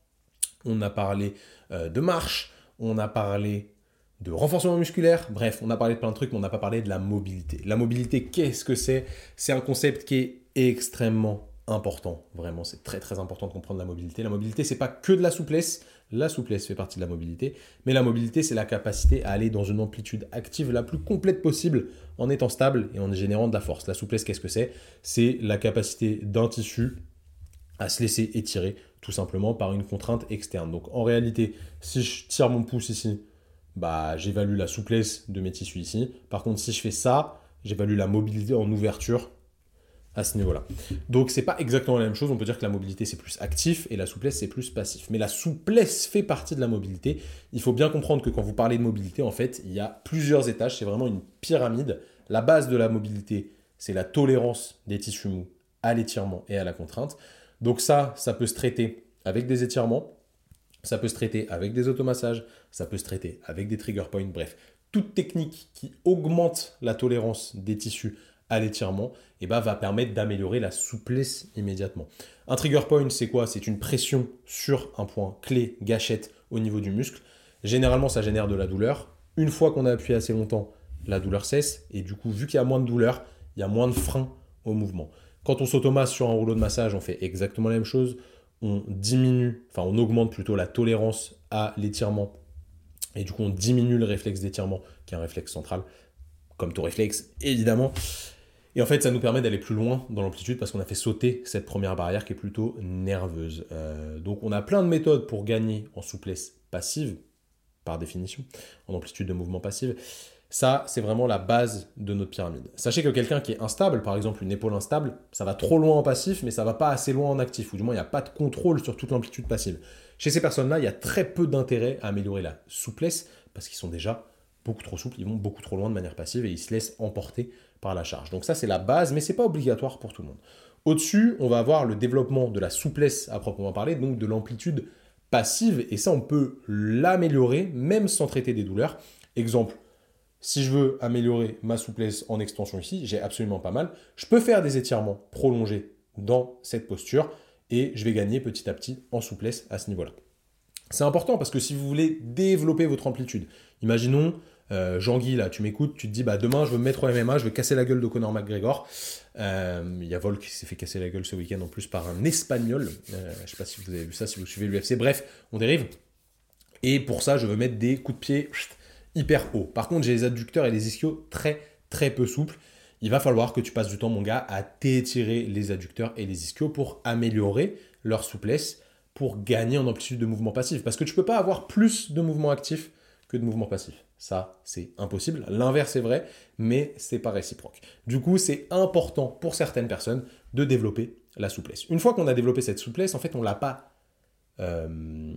on a parlé euh, de marche, on a parlé de renforcement musculaire. Bref, on a parlé de plein de trucs, mais on n'a pas parlé de la mobilité. La mobilité, qu'est-ce que c'est? C'est un concept qui est extrêmement important. Vraiment, c'est très très important de comprendre la mobilité. La mobilité, c'est pas que de la souplesse. La souplesse fait partie de la mobilité, mais la mobilité, c'est la capacité à aller dans une amplitude active la plus complète possible en étant stable et en générant de la force. La souplesse, qu'est-ce que c'est? C'est la capacité d'un tissu à se laisser étirer tout simplement par une contrainte externe. Donc en réalité, si je tire mon pouce ici, bah, j'évalue la souplesse de mes tissus ici. Par contre, si je fais ça, j'évalue la mobilité en ouverture à ce niveau-là. Donc c'est pas exactement la même chose, on peut dire que la mobilité c'est plus actif et la souplesse c'est plus passif. Mais la souplesse fait partie de la mobilité. Il faut bien comprendre que quand vous parlez de mobilité, en fait, il y a plusieurs étages, c'est vraiment une pyramide. La base de la mobilité, c'est la tolérance des tissus mous à l'étirement et à la contrainte. Donc ça, ça peut se traiter avec des étirements, ça peut se traiter avec des automassages, ça peut se traiter avec des trigger points, bref, toute technique qui augmente la tolérance des tissus à l'étirement eh ben, va permettre d'améliorer la souplesse immédiatement. Un trigger point, c'est quoi? C'est une pression sur un point clé, gâchette, au niveau du muscle. Généralement, ça génère de la douleur. Une fois qu'on a appuyé assez longtemps, la douleur cesse. Et du coup, vu qu'il y a moins de douleur, il y a moins de frein au mouvement. Quand on s'automasse sur un rouleau de massage, on fait exactement la même chose. On diminue, enfin on augmente plutôt la tolérance à l'étirement. Et du coup, on diminue le réflexe d'étirement, qui est un réflexe central, comme tout réflexe, évidemment. Et en fait, ça nous permet d'aller plus loin dans l'amplitude parce qu'on a fait sauter cette première barrière qui est plutôt nerveuse. Euh, donc on a plein de méthodes pour gagner en souplesse passive, par définition, en amplitude de mouvement passive. Ça, c'est vraiment la base de notre pyramide. Sachez que quelqu'un qui est instable, par exemple une épaule instable, ça va trop loin en passif, mais ça va pas assez loin en actif, ou du moins il n'y a pas de contrôle sur toute l'amplitude passive. Chez ces personnes-là, il y a très peu d'intérêt à améliorer la souplesse, parce qu'ils sont déjà beaucoup trop souples, ils vont beaucoup trop loin de manière passive et ils se laissent emporter par la charge. Donc ça c'est la base, mais c'est pas obligatoire pour tout le monde. Au-dessus, on va avoir le développement de la souplesse à proprement parler, donc de l'amplitude passive, et ça on peut l'améliorer même sans traiter des douleurs. Exemple, si je veux améliorer ma souplesse en extension ici, j'ai absolument pas mal. Je peux faire des étirements prolongés dans cette posture et je vais gagner petit à petit en souplesse à ce niveau-là. C'est important parce que si vous voulez développer votre amplitude, imaginons euh, Jean-Guy, là, tu m'écoutes, tu te dis, bah, demain, je veux me mettre au MMA, je veux casser la gueule de Conor McGregor. Euh, il y a Volk qui s'est fait casser la gueule ce week-end en plus par un Espagnol. Euh, je sais pas si vous avez vu ça, si vous suivez l'UFC. Bref, on dérive. Et pour ça, je veux mettre des coups de pied hyper hauts. Par contre, j'ai les adducteurs et les ischios très, très peu souples. Il va falloir que tu passes du temps, mon gars, à t'étirer les adducteurs et les ischios pour améliorer leur souplesse, pour gagner en amplitude de mouvement passif. Parce que tu peux pas avoir plus de mouvement actif que de mouvement passif. Ça, c'est impossible. L'inverse est vrai, mais c'est pas réciproque. Du coup, c'est important pour certaines personnes de développer la souplesse. Une fois qu'on a développé cette souplesse, en fait, on l'a pas, euh,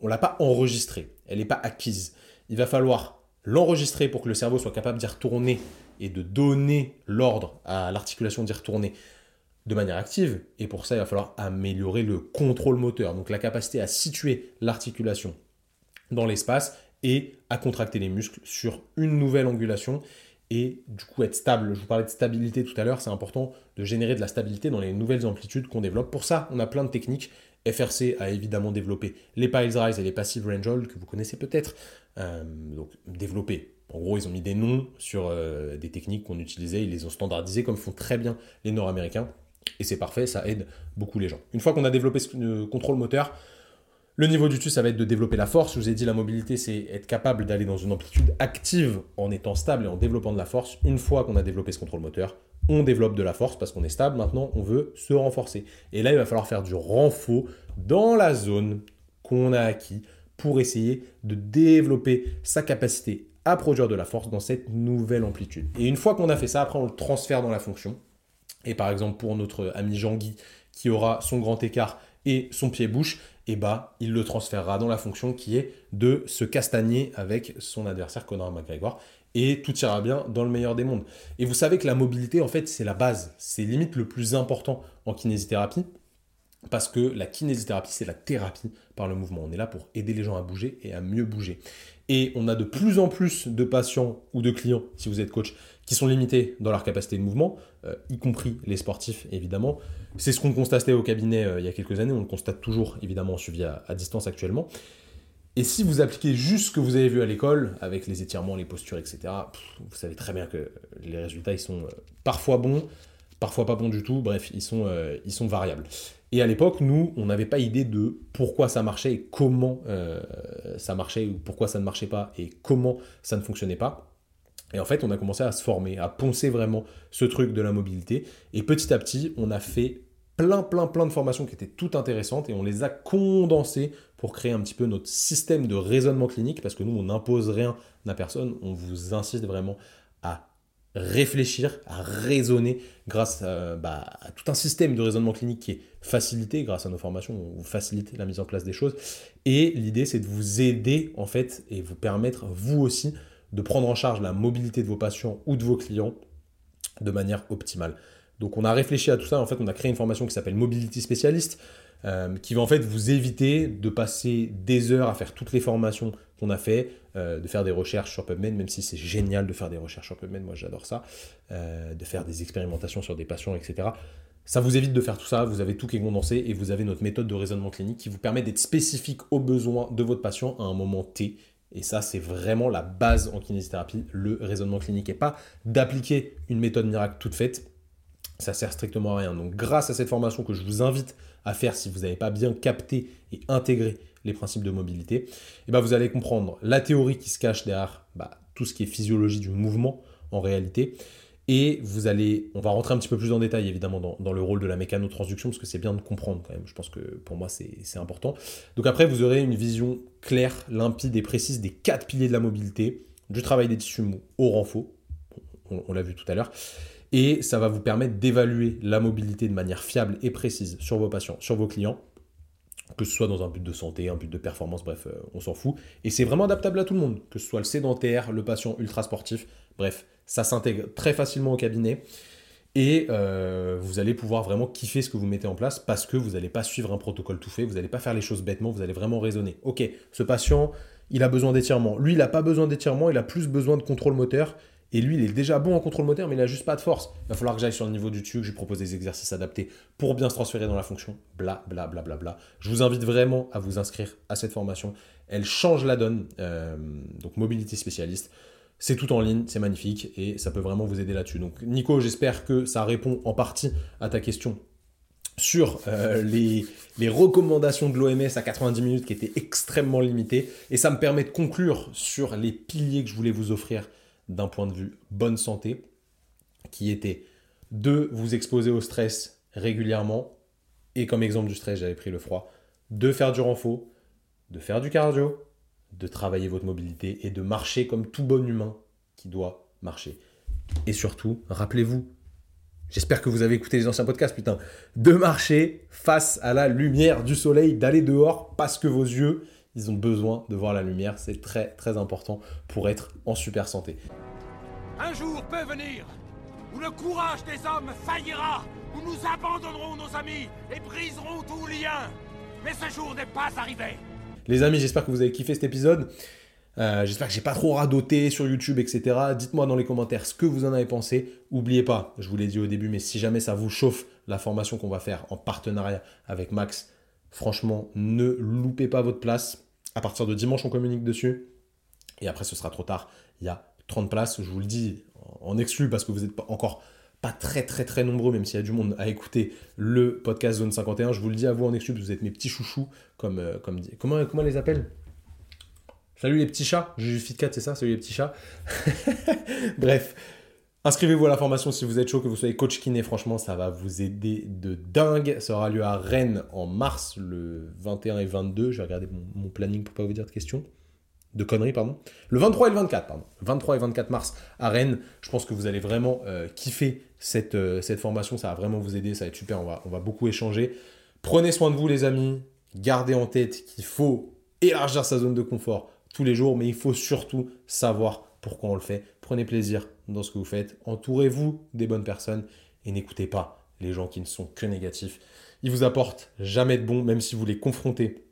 on l'a pas enregistrée. Elle n'est pas acquise. Il va falloir l'enregistrer pour que le cerveau soit capable d'y retourner et de donner l'ordre à l'articulation d'y retourner de manière active. Et pour ça, il va falloir améliorer le contrôle moteur, donc la capacité à situer l'articulation dans l'espace et à contracter les muscles sur une nouvelle angulation et du coup être stable. Je vous parlais de stabilité tout à l'heure, c'est important de générer de la stabilité dans les nouvelles amplitudes qu'on développe. Pour ça, on a plein de techniques. FRC a évidemment développé les piles rise et les passive range hold que vous connaissez peut-être. Euh, donc développé. En gros, ils ont mis des noms sur euh, des techniques qu'on utilisait, ils les ont standardisées comme font très bien les Nord-Américains. Et c'est parfait, ça aide beaucoup les gens. Une fois qu'on a développé ce euh, contrôle moteur, le niveau du dessus, ça va être de développer la force. Je vous ai dit, la mobilité, c'est être capable d'aller dans une amplitude active en étant stable et en développant de la force. Une fois qu'on a développé ce contrôle moteur, on développe de la force parce qu'on est stable. Maintenant, on veut se renforcer. Et là, il va falloir faire du renfort dans la zone qu'on a acquis pour essayer de développer sa capacité à produire de la force dans cette nouvelle amplitude. Et une fois qu'on a fait ça, après, on le transfère dans la fonction. Et par exemple, pour notre ami Jean-Guy, qui aura son grand écart et son pied-bouche, et bah, il le transférera dans la fonction qui est de se castagner avec son adversaire Conor McGregor et tout ira bien dans le meilleur des mondes. Et vous savez que la mobilité, en fait, c'est la base, c'est limite le plus important en kinésithérapie, parce que la kinésithérapie, c'est la thérapie par le mouvement. On est là pour aider les gens à bouger et à mieux bouger. Et on a de plus en plus de patients ou de clients, si vous êtes coach, qui sont limités dans leur capacité de mouvement, euh, y compris les sportifs évidemment. C'est ce qu'on constatait au cabinet euh, il y a quelques années, on le constate toujours évidemment en suivi à, distance actuellement. Et si vous appliquez juste ce que vous avez vu à l'école, avec les étirements, les postures, etc., vous savez très bien que les résultats, ils sont euh, parfois bons, parfois pas bons du tout, bref, ils sont, ils sont variables. Et à l'époque, nous, on n'avait pas idée de pourquoi ça marchait et comment ça marchait, ou pourquoi ça ne marchait pas et comment ça ne fonctionnait pas. Et en fait, on a commencé à se former, à poncer vraiment ce truc de la mobilité. Et petit à petit, on a fait plein, plein, plein de formations qui étaient toutes intéressantes et on les a condensées pour créer un petit peu notre système de raisonnement clinique parce que nous, on n'impose rien à personne. On vous insiste vraiment à réfléchir, à raisonner grâce bah, à, tout un système de raisonnement clinique qui est facilité grâce à nos formations, on vous facilite la mise en place des choses. Et l'idée, c'est de vous aider en fait et vous permettre vous aussi de prendre en charge la mobilité de vos patients ou de vos clients de manière optimale. Donc on a réfléchi à tout ça, en fait on a créé une formation qui s'appelle Mobility Specialist. euh, qui va en fait vous éviter de passer des heures à faire toutes les formations qu'on a fait, euh, de faire des recherches sur PubMed, même si c'est génial de faire des recherches sur PubMed, moi j'adore ça, euh, de faire des expérimentations sur des patients, etc. Ça vous évite de faire tout ça, vous avez tout qui est condensé et vous avez notre méthode de raisonnement clinique qui vous permet d'être spécifique aux besoins de votre patient à un moment T. Et ça, c'est vraiment la base en kinésithérapie, le raisonnement clinique. Et pas d'appliquer une méthode miracle toute faite, ça sert strictement à rien. Donc grâce à cette formation que je vous invite à faire si vous n'avez pas bien capté et intégré les principes de mobilité, et eh ben vous allez comprendre la théorie qui se cache derrière bah, tout ce qui est physiologie du mouvement en réalité. Et vous allez, on va rentrer un petit peu plus en détail évidemment dans, le rôle de la mécanotransduction parce que c'est bien de comprendre quand même. Je pense que pour moi c'est important. Donc après vous aurez une vision claire, limpide et précise des quatre piliers de la mobilité, du travail des tissus mous au renfort, on l'a vu tout à l'heure, et ça va vous permettre d'évaluer la mobilité de manière fiable et précise sur vos patients, sur vos clients, que ce soit dans un but de santé, un but de performance, bref, euh, on s'en fout. Et c'est vraiment adaptable à tout le monde, que ce soit le sédentaire, le patient ultra sportif, bref, ça s'intègre très facilement au cabinet. Et euh, vous allez pouvoir vraiment kiffer ce que vous mettez en place parce que vous n'allez pas suivre un protocole tout fait, vous n'allez pas faire les choses bêtement, vous allez vraiment raisonner. Ok, ce patient, il a besoin d'étirement. Lui, il n'a pas besoin d'étirement, il a plus besoin de contrôle moteur. Et lui, il est déjà bon en contrôle moteur, mais il n'a juste pas de force. Il va falloir que j'aille sur le niveau du dessus, que je lui propose des exercices adaptés pour bien se transférer dans la fonction. Bla, bla, bla, bla, bla. Je vous invite vraiment à vous inscrire à cette formation. Elle change la donne. Euh, donc, mobilité spécialiste. C'est tout en ligne, c'est magnifique et ça peut vraiment vous aider là-dessus. Donc, Nico, j'espère que ça répond en partie à ta question sur euh, les, les, recommandations de l'OMS à 90 minutes qui étaient extrêmement limitées. Et ça me permet de conclure sur les piliers que je voulais vous offrir d'un point de vue bonne santé, qui était de vous exposer au stress régulièrement, et comme exemple du stress, j'avais pris le froid, de faire du renfort, de faire du cardio, de travailler votre mobilité et de marcher comme tout bon humain qui doit marcher. Et surtout, rappelez-vous, j'espère que vous avez écouté les anciens podcasts, putain, de marcher face à la lumière du soleil, d'aller dehors parce que vos yeux ils ont besoin de voir la lumière. C'est très très important pour être en super santé. Un jour peut venir où le courage des hommes faillira, où nous abandonnerons nos amis et briserons tout lien. Mais ce jour n'est pas arrivé. Les amis, j'espère que vous avez kiffé cet épisode. Euh, j'espère que j'ai pas trop radoté sur YouTube, etc. Dites-moi dans les commentaires ce que vous en avez pensé. Oubliez pas, je vous l'ai dit au début, mais si jamais ça vous chauffe, la formation qu'on va faire en partenariat avec Max, franchement, ne loupez pas votre place. À partir de dimanche, on communique dessus. Et après, ce sera trop tard. Il y a 30 places, je vous le dis en exclu parce que vous n'êtes encore pas très très très nombreux, même s'il y a du monde à écouter le podcast Zone 51. Je vous le dis à vous en que vous êtes mes petits chouchous, comme, euh, comme comment, comment les appelle? Salut les petits chats, Juju Fitcat, c'est ça, salut les petits chats. Bref, Inscrivez-vous à la formation si vous êtes chaud, que vous soyez coach kiné, franchement, ça va vous aider de dingue. Ça aura lieu à Rennes en mars, le 21 et 22. Je vais regarder mon, planning pour pas vous dire de questions. De conneries, pardon. Le 23 et le 24, pardon. 23 et 24 mars à Rennes. Je pense que vous allez vraiment euh, kiffer cette, euh, cette formation. Ça va vraiment vous aider. Ça va être super. On va, on va beaucoup échanger. Prenez soin de vous, les amis. Gardez en tête qu'il faut élargir sa zone de confort tous les jours, mais il faut surtout savoir pourquoi on le fait. Prenez plaisir dans ce que vous faites. Entourez-vous des bonnes personnes et n'écoutez pas les gens qui ne sont que négatifs. Ils vous apportent jamais de bon, même si vous les confrontez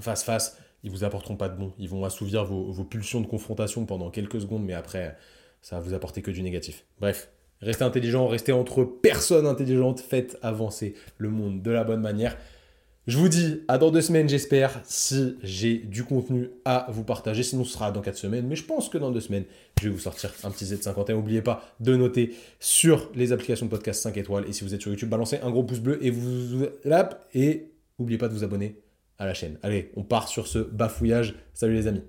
face face, ils vous apporteront pas de bon. Ils vont assouvir vos, pulsions de confrontation pendant quelques secondes, mais après, ça va vous apporter que du négatif. Bref, restez intelligent, restez entre personnes intelligentes, faites avancer le monde de la bonne manière. Je vous dis à dans deux semaines, j'espère, si j'ai du contenu à vous partager. Sinon, ce sera dans quatre semaines. Mais je pense que dans deux semaines, je vais vous sortir un petit Z51. N'oubliez pas de noter sur les applications de podcast 5 étoiles. Et si vous êtes sur YouTube, balancez un gros pouce bleu et vous et n'oubliez pas de vous abonner à la chaîne. Allez, on part sur ce bafouillage. Salut les amis.